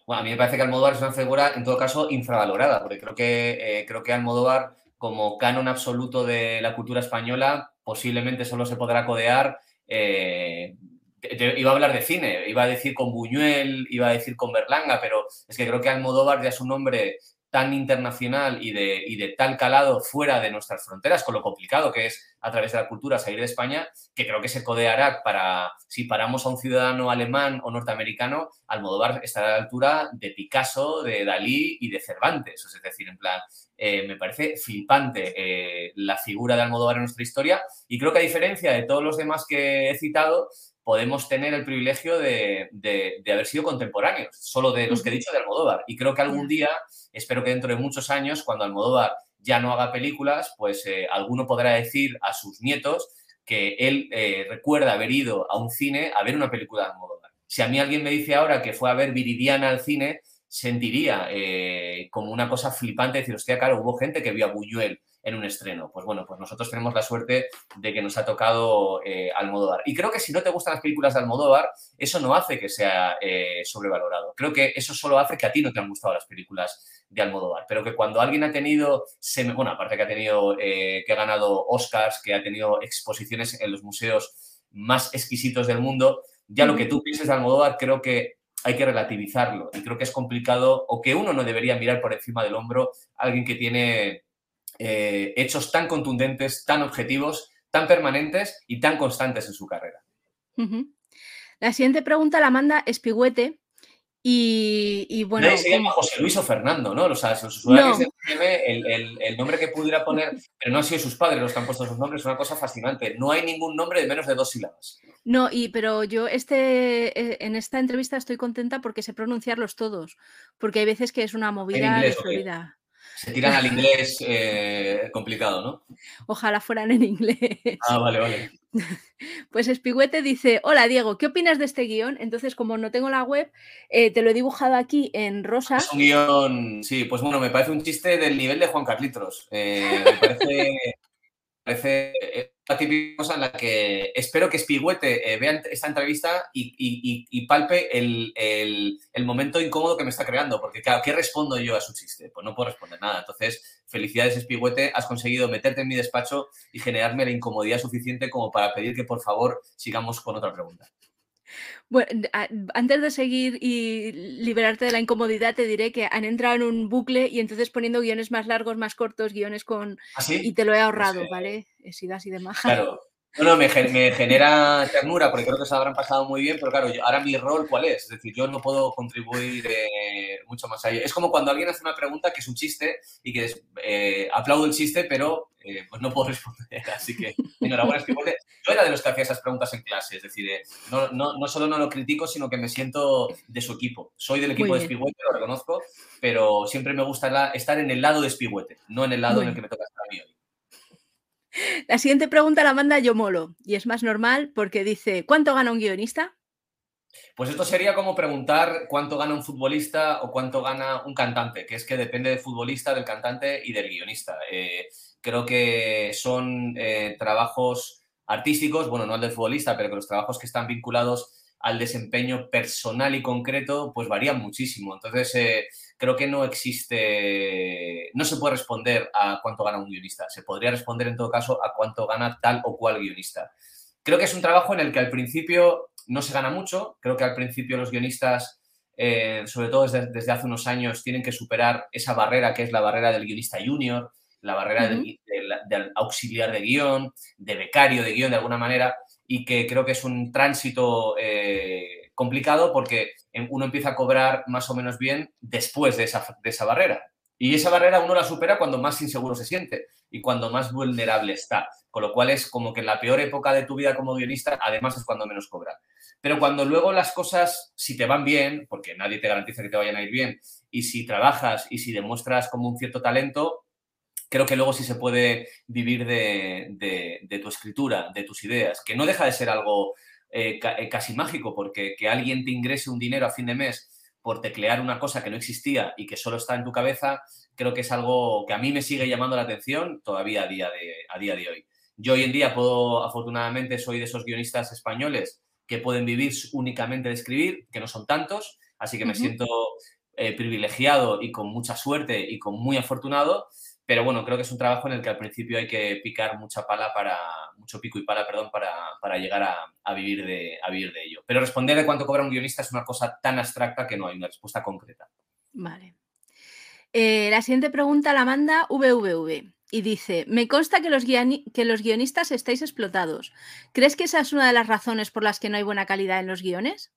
Bueno, a mí me parece que Almodóvar es una figura, en todo caso, infravalorada, porque creo que, eh, creo que Almodóvar, como canon absoluto de la cultura española, posiblemente solo se podrá codear. Eh, iba a hablar de cine, iba a decir con Buñuel, iba a decir con Berlanga, pero es que creo que Almodóvar ya es un hombre tan internacional y de, de tal calado fuera de nuestras fronteras, con lo complicado que es a través de la cultura salir de España, que creo que se codeará para, si paramos a un ciudadano alemán o norteamericano, Almodóvar estará a la altura de Picasso, de Dalí y de Cervantes. Es decir, en plan, eh, me parece flipante eh, la figura de Almodóvar en nuestra historia y creo que a diferencia de todos los demás que he citado, podemos tener el privilegio de, haber sido contemporáneos, solo de los que he dicho de Almodóvar. Y creo que algún día, espero que dentro de muchos años, cuando Almodóvar ya no haga películas, pues eh, alguno podrá decir a sus nietos que él recuerda haber ido a un cine a ver una película de Almodóvar. Si a mí alguien me dice ahora que fue a ver Viridiana al cine, sentiría eh, como una cosa flipante decir, hostia, claro, hubo gente que vio a Buñuel en un estreno. Pues bueno, pues nosotros tenemos la suerte de que nos ha tocado eh, Almodóvar. Y creo que si no te gustan las películas de Almodóvar, eso no hace que sea eh, sobrevalorado. Creo que eso solo hace que a ti no te han gustado las películas de Almodóvar. Pero que cuando alguien ha tenido, bueno, aparte que ha tenido, que ha ganado Oscars, que ha tenido exposiciones en los museos más exquisitos del mundo, ya lo que tú pienses de Almodóvar creo que hay que relativizarlo. Y creo que es complicado o que uno no debería mirar por encima del hombro a alguien que tiene eh, hechos tan contundentes, tan objetivos, tan permanentes y tan constantes en su carrera. La siguiente pregunta la manda Espigüete y, bueno. se llama José Luis o Fernando, ¿no? O sea, usuarios de el, el, nombre que pudiera poner, pero no han sido sus padres los que han puesto sus nombres, es una cosa fascinante. No hay ningún nombre de menos de dos sílabas. No, y pero yo este, eh, en esta entrevista estoy contenta porque sé pronunciarlos todos, porque hay veces que es una movida de Florida. Se tiran al inglés eh, complicado, ¿no? Ojalá fueran en inglés. Ah, vale, vale. Pues Espigüete dice, hola Diego, ¿qué opinas de este guion? Entonces, como no tengo la web, eh, te lo he dibujado aquí en rosa. Es un guion, sí, pues bueno, me parece un chiste del nivel de Juan Carlitos. Eh, me parece, parece típica en la que espero que Spigüete eh, vea esta entrevista y, palpe el, momento incómodo que me está creando, porque claro, ¿qué respondo yo a su chiste? Pues no puedo responder nada. Entonces, felicidades Spigüete, has conseguido meterte en mi despacho y generarme la incomodidad suficiente como para pedir que por favor sigamos con otra pregunta. Bueno, antes de seguir y liberarte de la incomodidad, te diré que han entrado en un bucle y entonces poniendo guiones más largos, más cortos, guiones con... ¿Ah, y te lo he ahorrado, ¿vale? He sido así de maja. Claro. No, me, genera ternura porque creo que se habrán pasado muy bien, pero claro, ahora mi rol, ¿cuál es? Es decir, yo no puedo contribuir eh, mucho más allá. Es como cuando alguien hace una pregunta que es un chiste y que eh, aplaudo el chiste, pero eh, pues no puedo responder. Así que, enhorabuena. Yo era de los que hacía esas preguntas en clase, es decir, no, no, no, solo no lo critico, sino que me siento de su equipo. Soy del equipo de Spigüete, lo reconozco, pero siempre me gusta estar en el lado de Spigüete, no en el lado en el que me toca estar a mí hoy. La siguiente pregunta la manda Yomolo y es más normal porque dice, ¿cuánto gana un guionista? Pues esto sería como preguntar cuánto gana un futbolista o cuánto gana un cantante, que es que depende del futbolista, del cantante y del guionista. Eh, creo que son eh, trabajos artísticos, bueno, no el del futbolista, pero que los trabajos que están vinculados al desempeño personal y concreto, pues varían muchísimo. Entonces, eh, creo que no existe, no se puede responder a cuánto gana un guionista, se podría responder en todo caso a cuánto gana tal o cual guionista. Creo que es un trabajo en el que al principio no se gana mucho, creo que al principio los guionistas, eh, sobre todo desde, hace unos años, tienen que superar esa barrera que es la barrera del guionista junior, la barrera del, auxiliar de guion, de becario de guion de alguna manera, y que creo que es un tránsito eh, complicado porque uno empieza a cobrar más o menos bien después de esa, de barrera. Y esa barrera uno la supera cuando más inseguro se siente y cuando más vulnerable está. Con lo cual es como que en la peor época de tu vida como guionista, además es cuando menos cobra. Pero cuando luego las cosas, si te van bien, porque nadie te garantiza que te vayan a ir bien, y si trabajas y si demuestras como un cierto talento, creo que luego sí se puede vivir de, tu escritura, de tus ideas, que no deja de ser algo eh, eh, casi mágico, porque que alguien te ingrese un dinero a fin de mes por teclear una cosa que no existía y que solo está en tu cabeza, creo que es algo que a mí me sigue llamando la atención todavía a día de, a día de hoy. Yo hoy en día puedo, afortunadamente, soy de esos guionistas españoles que pueden vivir únicamente de escribir, que no son tantos, así que me siento eh, privilegiado y con mucha suerte y con muy afortunado pero bueno, creo que es un trabajo en el que al principio hay que picar mucha pala para, mucho pico y pala, perdón, para, llegar a, vivir de, vivir de ello. Pero responder de cuánto cobra un guionista es una cosa tan abstracta que no hay una respuesta concreta. Vale. Eh, la siguiente pregunta la manda VVV y dice, me consta que los, que los guionistas estáis explotados. ¿Crees que esa es una de las razones por las que no hay buena calidad en los guiones?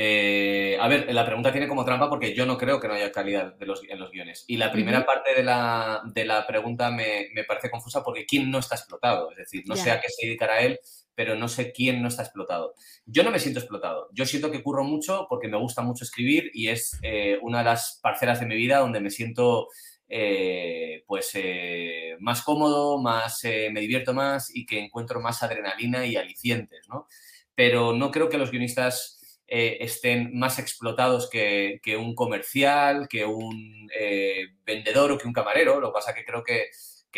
Eh, a ver, la pregunta tiene como trampa porque yo no creo que no haya calidad de los, en los guiones. Y la primera parte de la, de la pregunta me, me, parece confusa porque ¿quién no está explotado? Es decir, no sé a qué se dedicará él, pero no sé quién no está explotado. Yo no me siento explotado. Yo siento que curro mucho porque me gusta mucho escribir y es eh, una de las parcelas de mi vida donde me siento eh, pues más cómodo, más me divierto más y que encuentro más adrenalina y alicientes, ¿no? Pero no creo que los guionistas eh, estén más explotados que, un comercial, que un eh, vendedor o que un camarero. Lo que pasa que creo que,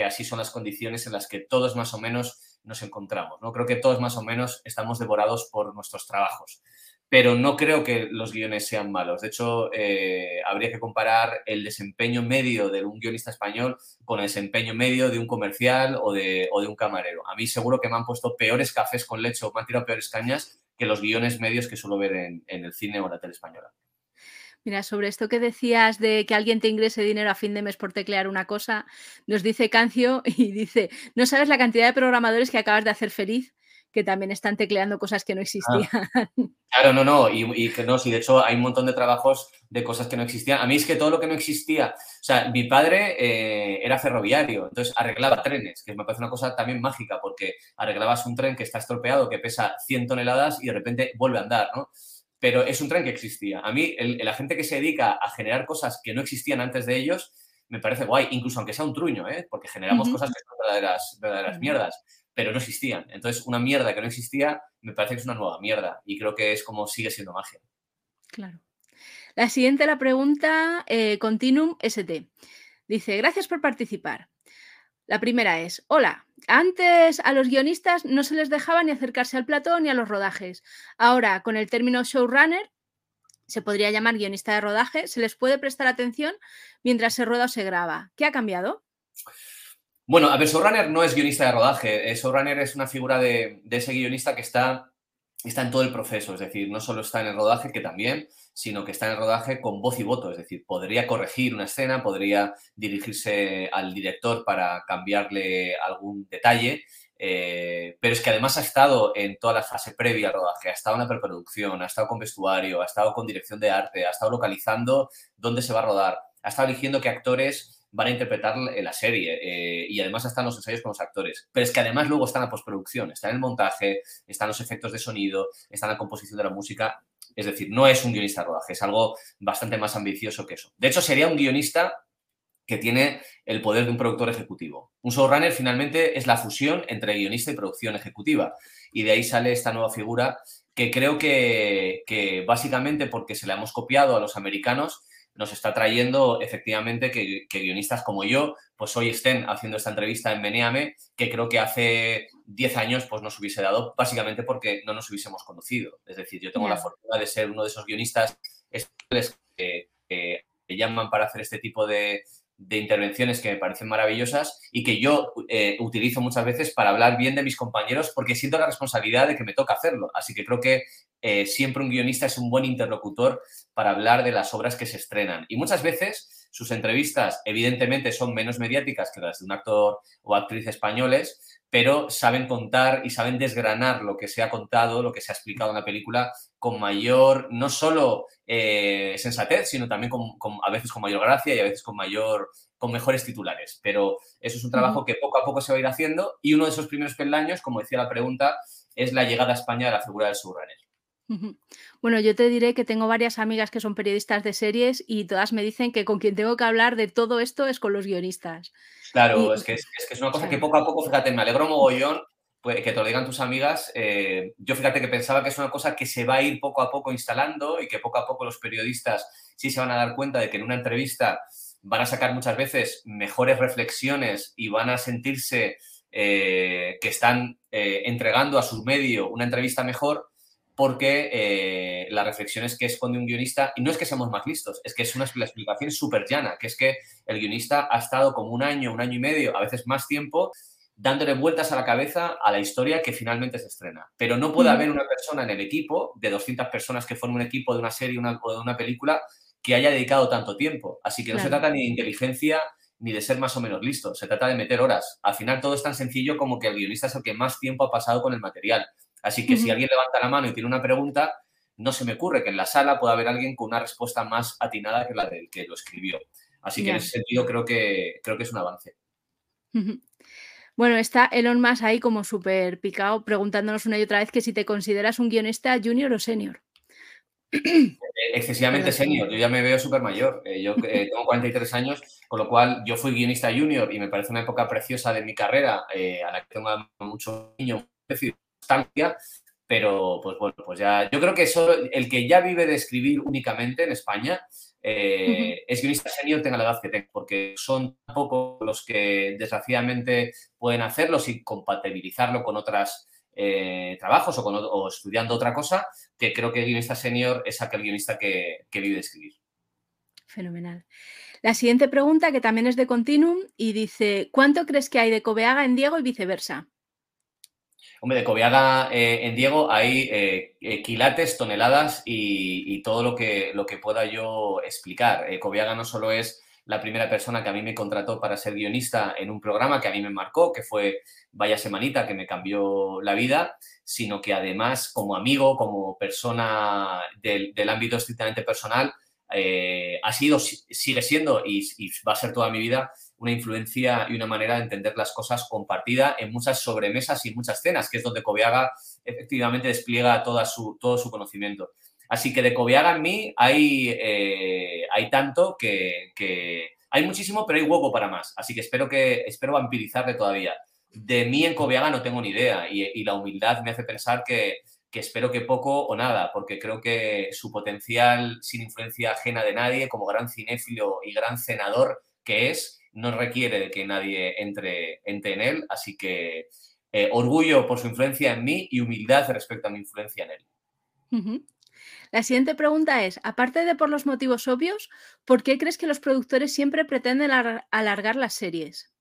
así son las condiciones en las que todos más o menos nos encontramos. ¿no? Creo que todos más o menos estamos devorados por nuestros trabajos. Pero no creo que los guiones sean malos. De hecho, eh, habría que comparar el desempeño medio de un guionista español con el desempeño medio de un comercial o de, o de un camarero. A mí seguro que me han puesto peores cafés con leche o me han tirado peores cañas que los guiones medios que suelo ver en, el cine o la tele española. Mira, sobre esto que decías de que alguien te ingrese dinero a fin de mes por teclear una cosa, nos dice Cancio y dice, no sabes la cantidad de programadores que acabas de hacer feliz que también están tecleando cosas que no existían. claro, no, no, y, que no, sí, de hecho hay un montón de trabajos de cosas que no existían. A mí es que todo lo que no existía, o sea, mi padre eh, era ferroviario, entonces arreglaba trenes, que me parece una cosa también mágica, porque arreglabas un tren que está estropeado, que pesa 100 toneladas y de repente vuelve a andar, ¿no? Pero es un tren que existía. A mí, la gente que se dedica a generar cosas que no existían antes de ellos, me parece guay, incluso aunque sea un truño, ¿eh? porque generamos cosas que son verdaderas, verdaderas mierdas pero no existían. Entonces, una mierda que no existía me parece que es una nueva mierda y creo que es como sigue siendo magia. Claro. La siguiente, la pregunta eh, Continuum ST. Dice, gracias por participar. La primera es, hola, antes a los guionistas no se les dejaba ni acercarse al plató ni a los rodajes. Ahora, con el término showrunner, se podría llamar guionista de rodaje, se les puede prestar atención mientras se rueda o se graba. ¿Qué ha cambiado? Bueno, a ver, showrunner no es guionista de rodaje. Eh, showrunner es una figura de, ese guionista que está, está en todo el proceso. Es decir, no solo está en el rodaje, que también, sino que está en el rodaje con voz y voto. Es decir, podría corregir una escena, podría dirigirse al director para cambiarle algún detalle. Eh, pero es que además ha estado en toda la fase previa al rodaje, ha estado en la preproducción, ha estado con vestuario, ha estado con dirección de arte, ha estado localizando dónde se va a rodar, ha estado eligiendo qué actores van a interpretar la serie eh, y además están los ensayos con los actores. Pero es que además luego está la postproducción, está en el montaje, están los efectos de sonido, está la composición de la música. Es decir, no es un guionista rodaje, es algo bastante más ambicioso que eso. De hecho, sería un guionista que tiene el poder de un productor ejecutivo. Un showrunner finalmente es la fusión entre guionista y producción ejecutiva. Y de ahí sale esta nueva figura que creo que, que básicamente porque se la hemos copiado a los americanos, nos está trayendo efectivamente que, guionistas como yo, pues hoy estén haciendo esta entrevista en Meneame, que creo que hace 10 años pues nos hubiese dado, básicamente porque no nos hubiésemos conocido. Es decir, yo tengo la fortuna de ser uno de esos guionistas que, que llaman para hacer este tipo de, de intervenciones que me parecen maravillosas y que yo eh, utilizo muchas veces para hablar bien de mis compañeros porque siento la responsabilidad de que me toca hacerlo. Así que creo que eh, siempre un guionista es un buen interlocutor para hablar de las obras que se estrenan. Y muchas veces sus entrevistas, evidentemente, son menos mediáticas que las de un actor o actriz españoles, pero saben contar y saben desgranar lo que se ha contado, lo que se ha explicado en la película con mayor, no solo eh, sensatez, sino también con, a veces con mayor gracia y a veces con mayor, con mejores titulares. Pero eso es un trabajo que poco a poco se va a ir haciendo y uno de esos primeros peldaños, como decía la pregunta, es la llegada a España de la figura del subrunner. Bueno, yo te diré que tengo varias amigas que son periodistas de series y todas me dicen que con quien tengo que hablar de todo esto es con los guionistas. Claro, es, que es, es, una cosa que poco a poco, fíjate, me alegro mogollón pues, que te lo digan tus amigas. Eh, yo fíjate que pensaba que es una cosa que se va a ir poco a poco instalando y que poco a poco los periodistas sí se van a dar cuenta de que en una entrevista van a sacar muchas veces mejores reflexiones y van a sentirse eh, que están eh, entregando a su medio una entrevista mejor porque eh, la reflexión es que esconde un guionista, y no es que seamos más listos, es que es una explicación súper llana, que es que el guionista ha estado como un año, un año y medio, a veces más tiempo, dándole vueltas a la cabeza a la historia que finalmente se estrena. Pero no puede haber una persona en el equipo, de 200 personas que forman un equipo de una serie o de una película, que haya dedicado tanto tiempo. Así que no se trata ni de inteligencia ni de ser más o menos listo, se trata de meter horas. Al final todo es tan sencillo como que el guionista es el que más tiempo ha pasado con el material. Así que si alguien levanta la mano y tiene una pregunta, no se me ocurre que en la sala pueda haber alguien con una respuesta más atinada que la del que lo escribió. Así que en ese sentido creo que, creo que es un avance. Bueno, está Elon Musk ahí como súper picado preguntándonos una y otra vez que si te consideras un guionista junior o senior. Eh, excesivamente senior, yo ya me veo súper mayor. Eh, yo eh, tengo 43 años, con lo cual yo fui guionista junior y me parece una época preciosa de mi carrera, a la que tengo mucho niño, nostalgia, pero pues bueno, pues ya, yo creo que solo el que ya vive de escribir únicamente en España es guionista senior tenga la edad que tenga, porque son pocos los que desgraciadamente pueden hacerlo sin compatibilizarlo con otras eh, trabajos o, con, estudiando otra cosa, que creo que el guionista senior es aquel guionista que, vive de escribir. Fenomenal. La siguiente pregunta, que también es de Continuum, y dice, ¿cuánto crees que hay de Cobeaga en Diego y viceversa? Hombre, de Cobeaga eh, en Diego hay eh, quilates, toneladas y, todo lo que, lo que pueda yo explicar. Cobeaga no solo es la primera persona que a mí me contrató para ser guionista en un programa que a mí me marcó, que fue Vaya Semanita, que me cambió la vida, sino que además como amigo, como persona del, ámbito estrictamente personal, eh, ha sido, sigue siendo y, va a ser toda mi vida una influencia y una manera de entender las cosas compartida en muchas sobremesas y muchas cenas, que es donde Cobiaga efectivamente despliega toda su, todo su conocimiento. Así que de Cobiaga en mí hay, eh, hay tanto que, hay muchísimo, pero hay hueco para más. Así que espero, que, espero vampirizarle todavía. De mí en Cobiaga no tengo ni idea y, la humildad me hace pensar que, espero que poco o nada, porque creo que su potencial sin influencia ajena de nadie, como gran cinéfilo y gran senador que es, no requiere de que nadie entre, entre en él. Así que eh, orgullo por su influencia en mí y humildad respecto a mi influencia en él. La siguiente pregunta es, aparte de por los motivos obvios, ¿por qué crees que los productores siempre pretenden alargar las series?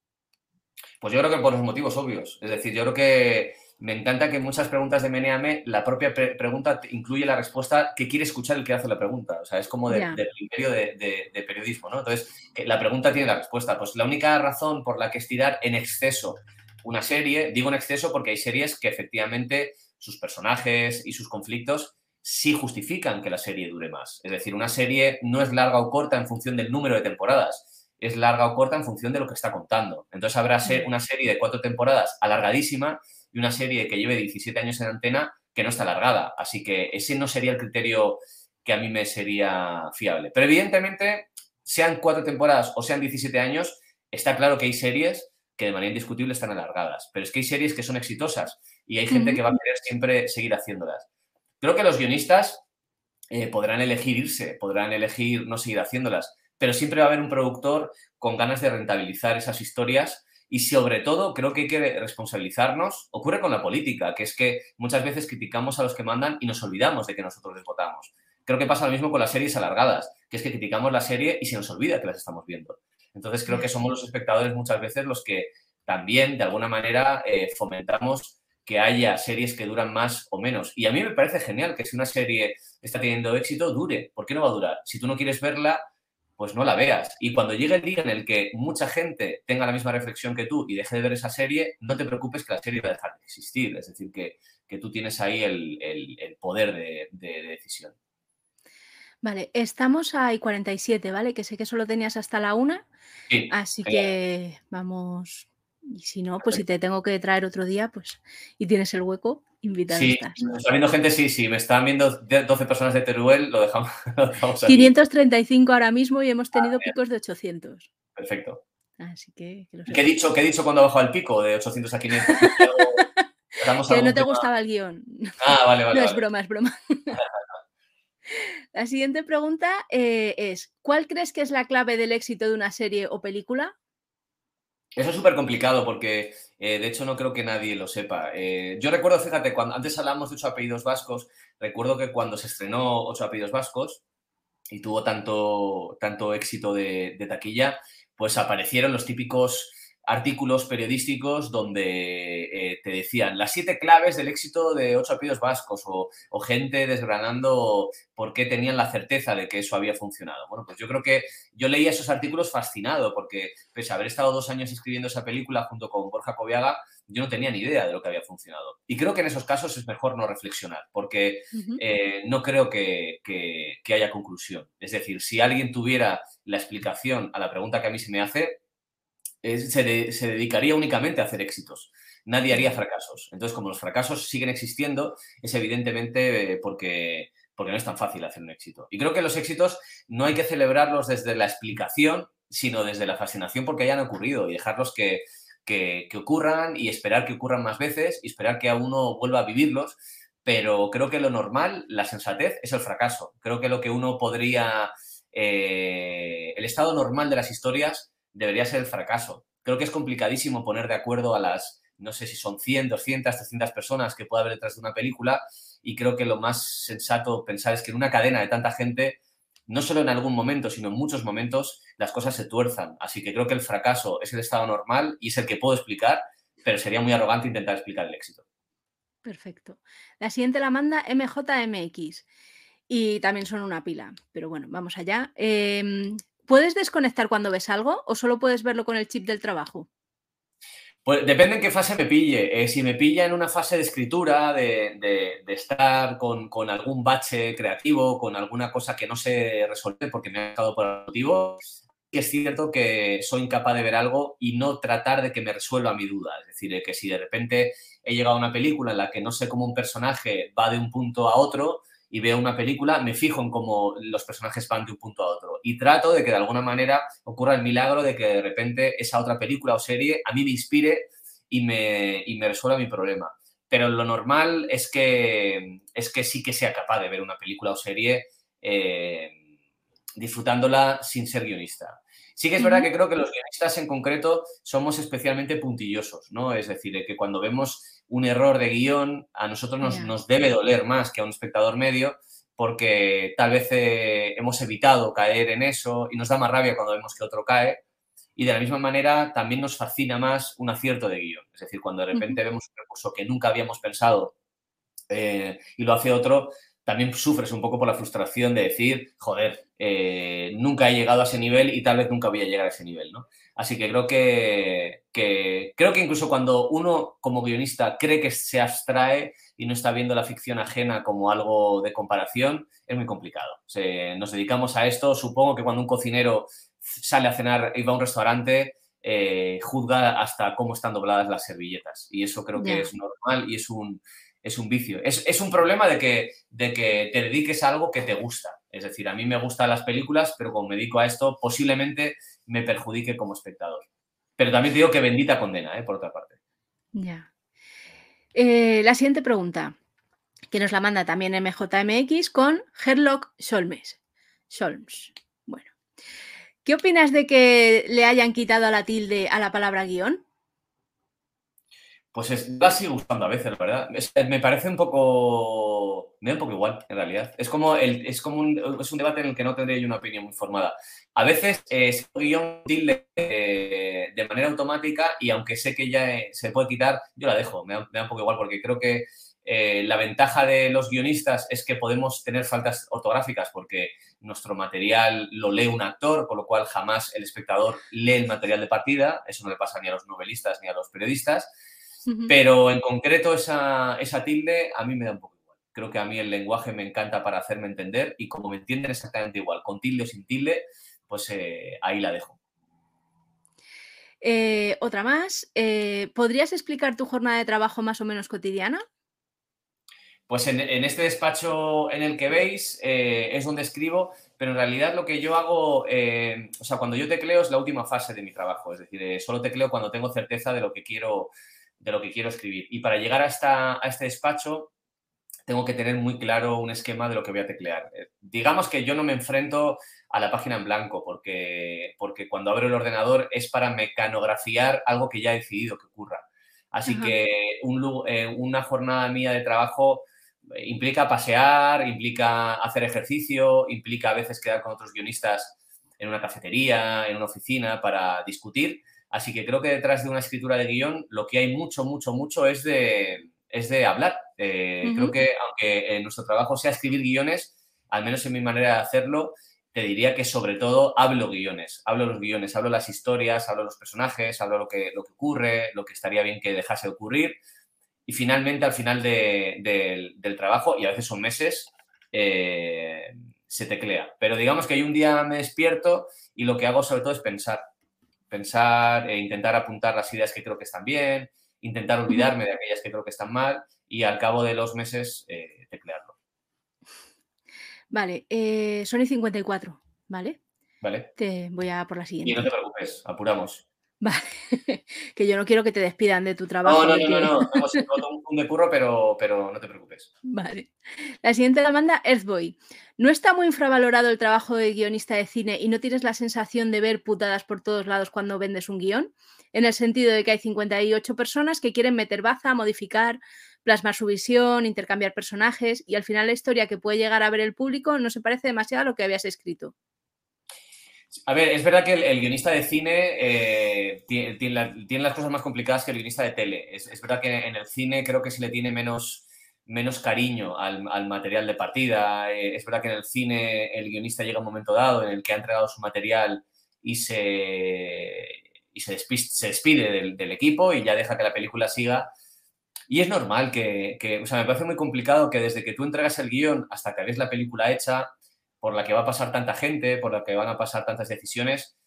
Pues yo creo que por los motivos obvios. Es decir, yo creo que me encanta que muchas preguntas de Meneame la propia pregunta incluye la respuesta que quiere escuchar el que hace la pregunta. O sea, es como del imperio de, periodismo, ¿no? Entonces, la pregunta tiene la respuesta. Pues la única razón por la que estirar en exceso una serie, digo en exceso porque hay series que efectivamente sus personajes y sus conflictos sí justifican que la serie dure más. Es decir, una serie no es larga o corta en función del número de temporadas, es larga o corta en función de lo que está contando. Entonces habrá una serie de cuatro temporadas alargadísima y una serie que lleve 17 años en antena que no está alargada. Así que ese no sería el criterio que a mí me sería fiable. Pero evidentemente, sean cuatro temporadas o sean 17 años, está claro que hay series que de manera indiscutible están alargadas. Pero es que hay series que son exitosas y hay gente que va a querer siempre seguir haciéndolas. Creo que los guionistas eh, podrán elegir irse, podrán elegir no seguir haciéndolas, pero siempre va a haber un productor con ganas de rentabilizar esas historias y sobre todo creo que hay que responsabilizarnos. Ocurre con la política, que es que muchas veces criticamos a los que mandan y nos olvidamos de que nosotros les votamos. Creo que pasa lo mismo con las series alargadas, que es que criticamos la serie y se nos olvida que las estamos viendo. Entonces creo que somos los espectadores muchas veces los que también de alguna manera eh, fomentamos que haya series que duran más o menos. Y a mí me parece genial que si una serie está teniendo éxito, dure. ¿Por qué no va a durar? Si tú no quieres verla, pues no la veas. Y cuando llegue el día en el que mucha gente tenga la misma reflexión que tú y deje de ver esa serie, no te preocupes que la serie va a dejar de existir. Es decir, que, tú tienes ahí el, poder de, decisión. Vale, estamos a 47, ¿vale? Que sé que solo tenías hasta la una. así que vamos, y si no, pues si te tengo que traer otro día, pues y tienes el hueco, invitado sí, Está viendo gente, sí, sí, me están viendo 12 personas de Teruel, lo dejamos, 535 ahora mismo y hemos tenido ah, picos de 800. Perfecto. Así que, ¿Qué, he dicho, ¿Qué he dicho cuando bajado el pico de 800 a 500? que no te gustaba el guion. Ah, vale, vale. No es broma, es broma. La siguiente pregunta eh, es, ¿cuál crees que es la clave del éxito de una serie o película? Eso es súper complicado porque, eh, de hecho, no creo que nadie lo sepa. Eh, yo recuerdo, fíjate, cuando antes hablamos de ocho apellidos vascos, recuerdo que cuando se estrenó ocho apellidos vascos y tuvo tanto, tanto éxito de, taquilla, pues aparecieron los típicos artículos periodísticos donde eh, te decían las siete claves del éxito de ocho apellidos vascos o, gente desgranando por qué tenían la certeza de que eso había funcionado. Bueno, pues yo creo que yo leía esos artículos fascinado porque pese a haber estado dos años escribiendo esa película junto con Borja Coviaga, yo no tenía ni idea de lo que había funcionado. Y creo que en esos casos es mejor no reflexionar porque eh, no creo que, que haya conclusión. Es decir, si alguien tuviera la explicación a la pregunta que a mí se me hace, se, dedicaría únicamente a hacer éxitos. Nadie haría fracasos. Entonces, como los fracasos siguen existiendo, es evidentemente eh, porque, porque no es tan fácil hacer un éxito. Y creo que los éxitos no hay que celebrarlos desde la explicación, sino desde la fascinación porque hayan ocurrido y dejarlos que, que, ocurran y esperar que ocurran más veces y esperar que a uno vuelva a vivirlos. Pero creo que lo normal, la sensatez, es el fracaso. Creo que lo que uno podría... Eh, el estado normal de las historias debería ser el fracaso. Creo que es complicadísimo poner de acuerdo a las, no sé si son 100, 200, 300 personas que puede haber detrás de una película y creo que lo más sensato pensar es que en una cadena de tanta gente, no solo en algún momento, sino en muchos momentos, las cosas se tuerzan. Así que creo que el fracaso es el estado normal y es el que puedo explicar, pero sería muy arrogante intentar explicar el éxito. Perfecto. La siguiente la manda MJMX y también son una pila, pero bueno, vamos allá. Em, ¿Puedes desconectar cuando ves algo o solo puedes verlo con el chip del trabajo? Pues depende en qué fase me pille. Eh, si me pilla en una fase de escritura, de, estar con, algún bache creativo, con alguna cosa que no se resuelve porque me ha dejado por el motivo, es cierto que soy incapaz de ver algo y no tratar de que me resuelva mi duda. Es decir, que si de repente he llegado a una película en la que no sé cómo un personaje va de un punto a otro, y veo una película, me fijo en cómo los personajes van de un punto a otro y trato de que de alguna manera ocurra el milagro de que de repente esa otra película o serie a mí me inspire y me, y me resuelva mi problema. Pero lo normal es que, es que sí que sea capaz de ver una película o serie eh, disfrutándola sin ser guionista. Sí que es verdad que creo que los guionistas en concreto somos especialmente puntillosos, ¿no? Es decir, que cuando vemos un error de guion a nosotros nos, debe doler más que a un espectador medio porque tal vez eh, hemos evitado caer en eso y nos da más rabia cuando vemos que otro cae. Y de la misma manera también nos fascina más un acierto de guion. Es decir, cuando de repente vemos un recurso que nunca habíamos pensado eh, y lo hace otro, también sufres un poco por la frustración de decir, joder, eh, nunca he llegado a ese nivel y tal vez nunca voy a llegar a ese nivel, ¿no? Así que creo que, creo que incluso cuando uno como guionista cree que se abstrae y no está viendo la ficción ajena como algo de comparación, es muy complicado. nos dedicamos a esto. Supongo que cuando un cocinero sale a cenar y va a un restaurante, eh, juzga hasta cómo están dobladas las servilletas. Y eso creo que es normal y es un, es un vicio. Es, un problema de que, de que te dediques a algo que te gusta. Es decir, a mí me gustan las películas, pero como me dedico a esto, posiblemente me perjudique como espectador. Pero también digo que bendita condena, ¿eh? por otra parte. Ya. Eh, la siguiente pregunta, que nos la manda también MJMX con Herlock Solmes. Solms. Bueno. ¿Qué opinas de que le hayan quitado a la tilde a la palabra guion? Pues es, va sigue gustando a veces, ¿verdad? me parece un poco. Me da un poco igual, en realidad. Es como, el, es como un, es un debate en el que no tendría yo una opinión muy formada. A veces es un guion tilde eh, de manera automática y aunque sé que ya eh, se puede quitar, yo la dejo. Me da, me da un poco igual porque creo que eh, la ventaja de los guionistas es que podemos tener faltas ortográficas porque nuestro material lo lee un actor, con lo cual jamás el espectador lee el material de partida. Eso no le pasa ni a los novelistas ni a los periodistas. Pero en concreto esa, tilde a mí me da un poco igual. Creo que a mí el lenguaje me encanta para hacerme entender y como me entienden exactamente igual, con tilde o sin tilde, pues eh, ahí la dejo. Eh, otra más. Eh, ¿Podrías explicar tu jornada de trabajo más o menos cotidiana? Pues en, este despacho en el que veis es donde escribo, pero en realidad lo que yo hago, o sea, cuando yo tecleo es la última fase de mi trabajo, es decir, solo tecleo cuando tengo certeza de lo que quiero de lo que quiero escribir. Y para llegar a, a este despacho tengo que tener muy claro un esquema de lo que voy a teclear. Eh, digamos que yo no me enfrento a la página en blanco porque, porque cuando abro el ordenador es para mecanografiar algo que ya he decidido que ocurra. Así que eh, una jornada mía de trabajo eh, implica pasear, implica hacer ejercicio, implica a veces quedar con otros guionistas en una cafetería, en una oficina para discutir Así que creo que detrás de una escritura de guion lo que hay mucho, mucho, mucho es de, es de hablar. Eh, creo que aunque nuestro trabajo sea escribir guiones, al menos en mi manera de hacerlo, te diría que sobre todo hablo guiones, hablo los guiones, hablo las historias, hablo los personajes, hablo lo que, lo que ocurre, lo que estaría bien que dejase de ocurrir. Y finalmente, al final del trabajo, y a veces son meses, eh, se teclea. Pero digamos que hay un día me despierto y lo que hago sobre todo es pensar. Pensar e intentar apuntar las ideas que creo que están bien, intentar olvidarme de aquellas que creo que están mal y al cabo de los meses eh, teclearlo. Vale, eh, Sony 54, ¿vale? Vale. Te voy a por la siguiente. Y no te preocupes, apuramos. Vale, que yo no quiero que te despidan de tu trabajo. No, no, no, no, no. Hemos un de curro, pero, pero no te preocupes. Vale. La siguiente la manda Earthboy. ¿No está muy infravalorado el trabajo de guionista de cine y no tienes la sensación de ver putadas por todos lados cuando vendes un guion? En el sentido de que hay 58 personas que quieren meter baza, modificar, plasmar su visión, intercambiar personajes y al final la historia que puede llegar a ver el público no se parece demasiado a lo que habías escrito. A ver, es verdad que el, guionista de cine eh, tiene, las cosas más complicadas que el guionista de tele. Es, verdad que en el cine creo que se le tiene menos, menos cariño al, material de partida. Eh, es verdad que en el cine el guionista llega a un momento dado en el que ha entregado su material y se, y se, despide, del, equipo y ya deja que la película siga. Y es normal que, que, o sea, me parece muy complicado que desde que tú entregas el guion hasta que ves la película hecha, por la que va a pasar tanta gente, por la que van a pasar tantas decisiones,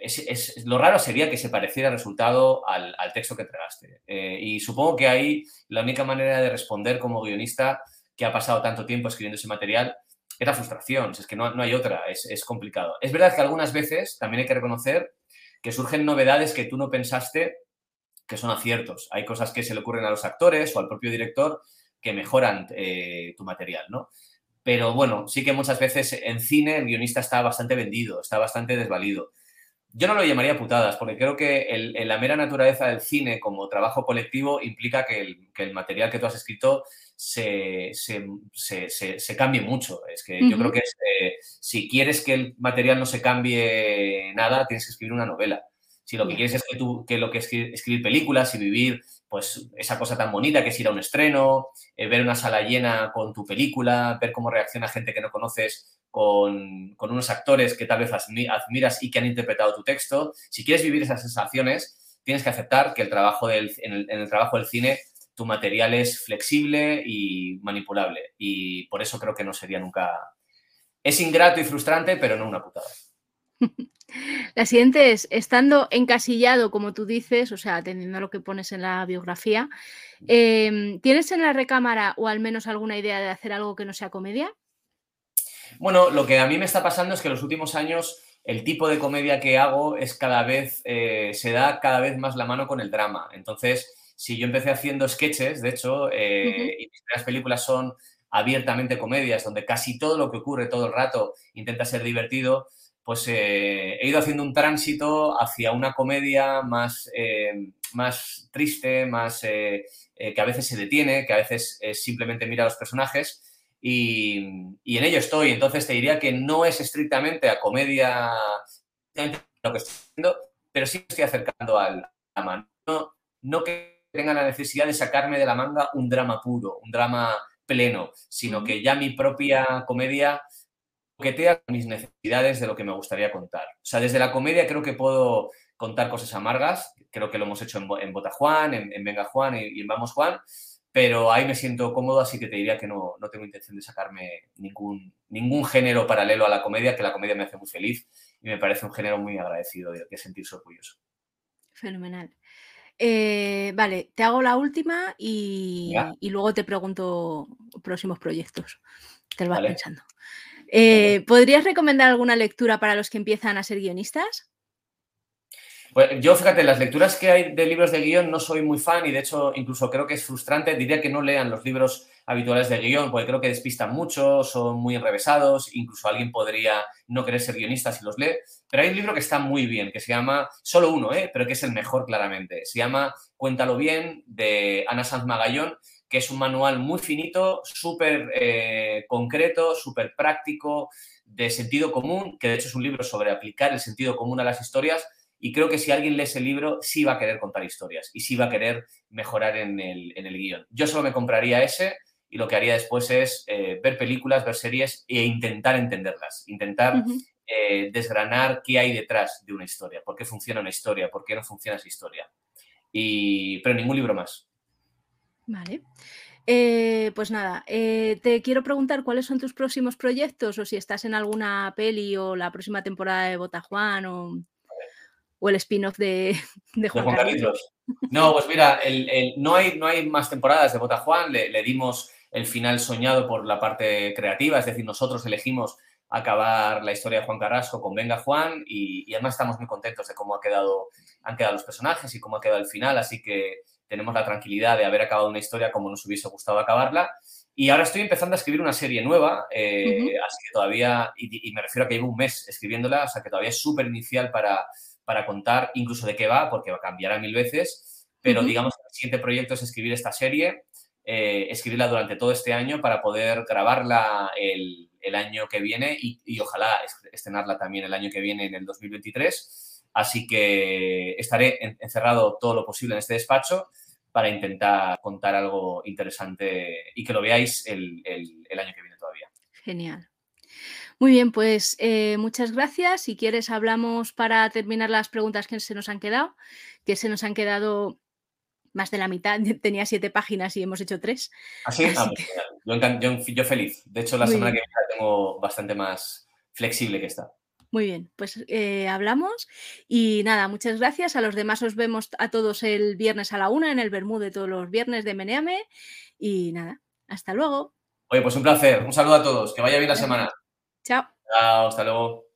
es, lo raro sería que se pareciera el resultado al, texto que entregaste. Eh, y supongo que ahí la única manera de responder como guionista que ha pasado tanto tiempo escribiendo ese material es frustración, es que no, no hay otra, es, es, complicado. Es verdad que algunas veces también hay que reconocer que surgen novedades que tú no pensaste que son aciertos. Hay cosas que se le ocurren a los actores o al propio director que mejoran eh, tu material, ¿no? Pero bueno, sí que muchas veces en cine el guionista está bastante vendido, está bastante desvalido. Yo no lo llamaría putadas, porque creo que la mera naturaleza del cine como trabajo colectivo implica que el, material que tú has escrito se, cambie mucho. Es que yo creo que eh, si quieres que el material no se cambie nada, tienes que escribir una novela. Si lo que quieres es que, tú, que lo que es escribir películas y vivir pues esa cosa tan bonita que es ir a un estreno, eh, ver una sala llena con tu película, ver cómo reacciona gente que no conoces con, unos actores que tal vez admiras y que han interpretado tu texto. Si quieres vivir esas sensaciones, tienes que aceptar que el trabajo del, en, el, en el trabajo del cine tu material es flexible y manipulable. Y por eso creo que no sería nunca... Es ingrato y frustrante, pero no una putada. La siguiente es, estando encasillado, como tú dices, o sea, atendiendo a lo que pones en la biografía, em, ¿tienes en la recámara o al menos alguna idea de hacer algo que no sea comedia? Bueno, lo que a mí me está pasando es que en los últimos años el tipo de comedia que hago es cada vez, eh, se da cada vez más la mano con el drama. Entonces, si yo empecé haciendo sketches, de hecho, eh, y mis primeras películas son abiertamente comedias, donde casi todo lo que ocurre todo el rato intenta ser divertido, pues eh, he ido haciendo un tránsito hacia una comedia más, eh, más triste, más que a veces se detiene, que a veces simplemente mira a los personajes. Y, en ello estoy. Entonces te diría que no es estrictamente a comedia lo que estoy haciendo, pero sí estoy acercando al drama. No, no que tenga la necesidad de sacarme de la manga un drama puro, un drama pleno, sino que ya mi propia comedia coquetea con mis necesidades de lo que me gustaría contar. O sea, desde la comedia creo que puedo contar cosas amargas, creo que lo hemos hecho en, en Bota Juan, en, Venga Juan y, en Vamos Juan, pero ahí me siento cómodo, así que te diría que no, no tengo intención de sacarme ningún, ningún género paralelo a la comedia, que la comedia me hace muy feliz y me parece un género muy agradecido de que sentirse orgulloso. Fenomenal. Eh, vale, te hago la última y, luego te pregunto próximos proyectos. Te lo vas pensando. Eh, ¿Podrías recomendar alguna lectura para los que empiezan a ser guionistas? Pues yo, fíjate, las lecturas que hay de libros de guion no soy muy fan y de hecho incluso creo que es frustrante. Diría que no lean los libros habituales de guion porque creo que despistan mucho, son muy enrevesados, incluso alguien podría no querer ser guionista si los lee. Pero hay un libro que está muy bien, que se llama, solo uno, ¿eh? pero que es el mejor claramente. Se llama Cuéntalo bien, de Ana Sanz Magallón, que es un manual muy finito, súper eh, concreto, súper práctico, de sentido común, que de hecho es un libro sobre aplicar el sentido común a las historias y creo que si alguien lee ese libro, sí va a querer contar historias y sí va a querer mejorar en el, en el guion. Yo solo me compraría ese y lo que haría después es eh, ver películas, ver series e intentar entenderlas, intentar eh, desgranar qué hay detrás de una historia, por qué funciona una historia, por qué no funciona esa historia. Y, pero ningún libro más. Vale. Eh, pues nada, te quiero preguntar cuáles son tus próximos proyectos o si estás en alguna peli o la próxima temporada de Botajuan o, o el spin-off de, Juan, Carlos. No, pues mira, no, hay, no hay más temporadas de Botajuan, le, le dimos el final soñado por la parte creativa, es decir, nosotros elegimos acabar la historia de Juan Carrasco con Venga Juan y, además estamos muy contentos de cómo ha quedado, han quedado los personajes y cómo ha quedado el final, así que tenemos la tranquilidad de haber acabado una historia como nos hubiese gustado acabarla. Y ahora estoy empezando a escribir una serie nueva, eh, así que todavía, y, me refiero a que llevo un mes escribiéndola, o sea que todavía es súper inicial para, para contar incluso de qué va, porque va a cambiar mil veces, pero digamos que el siguiente proyecto es escribir esta serie eh, escribirla durante todo este año para poder grabarla el, año que viene y, ojalá estrenarla también el año que viene en el 2023. Así que estaré encerrado todo lo posible en este despacho para intentar contar algo interesante y que lo veáis el, año que viene todavía. Genial. Muy bien, pues eh, muchas gracias. Si quieres, hablamos para terminar las preguntas que se nos han quedado, que se nos han quedado más de la mitad, tenía siete páginas y hemos hecho tres. ¿Así? Ah, pues yo, feliz. De hecho, la semana que viene la tengo bastante más flexible que esta. Muy bien, pues eh, hablamos y nada, muchas gracias. A los demás os vemos a todos el viernes a la una en el Bermú de todos los viernes de Meneame y nada, hasta luego. Oye, pues un placer. Un saludo a todos. Que vaya bien la semana. Chao. Chao, hasta luego.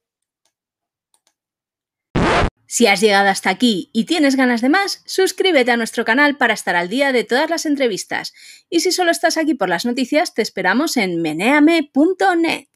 Si has llegado hasta aquí y tienes ganas de más, suscríbete a nuestro canal para estar al día de todas las entrevistas. Y si solo estás aquí por las noticias, te esperamos en meneame.net.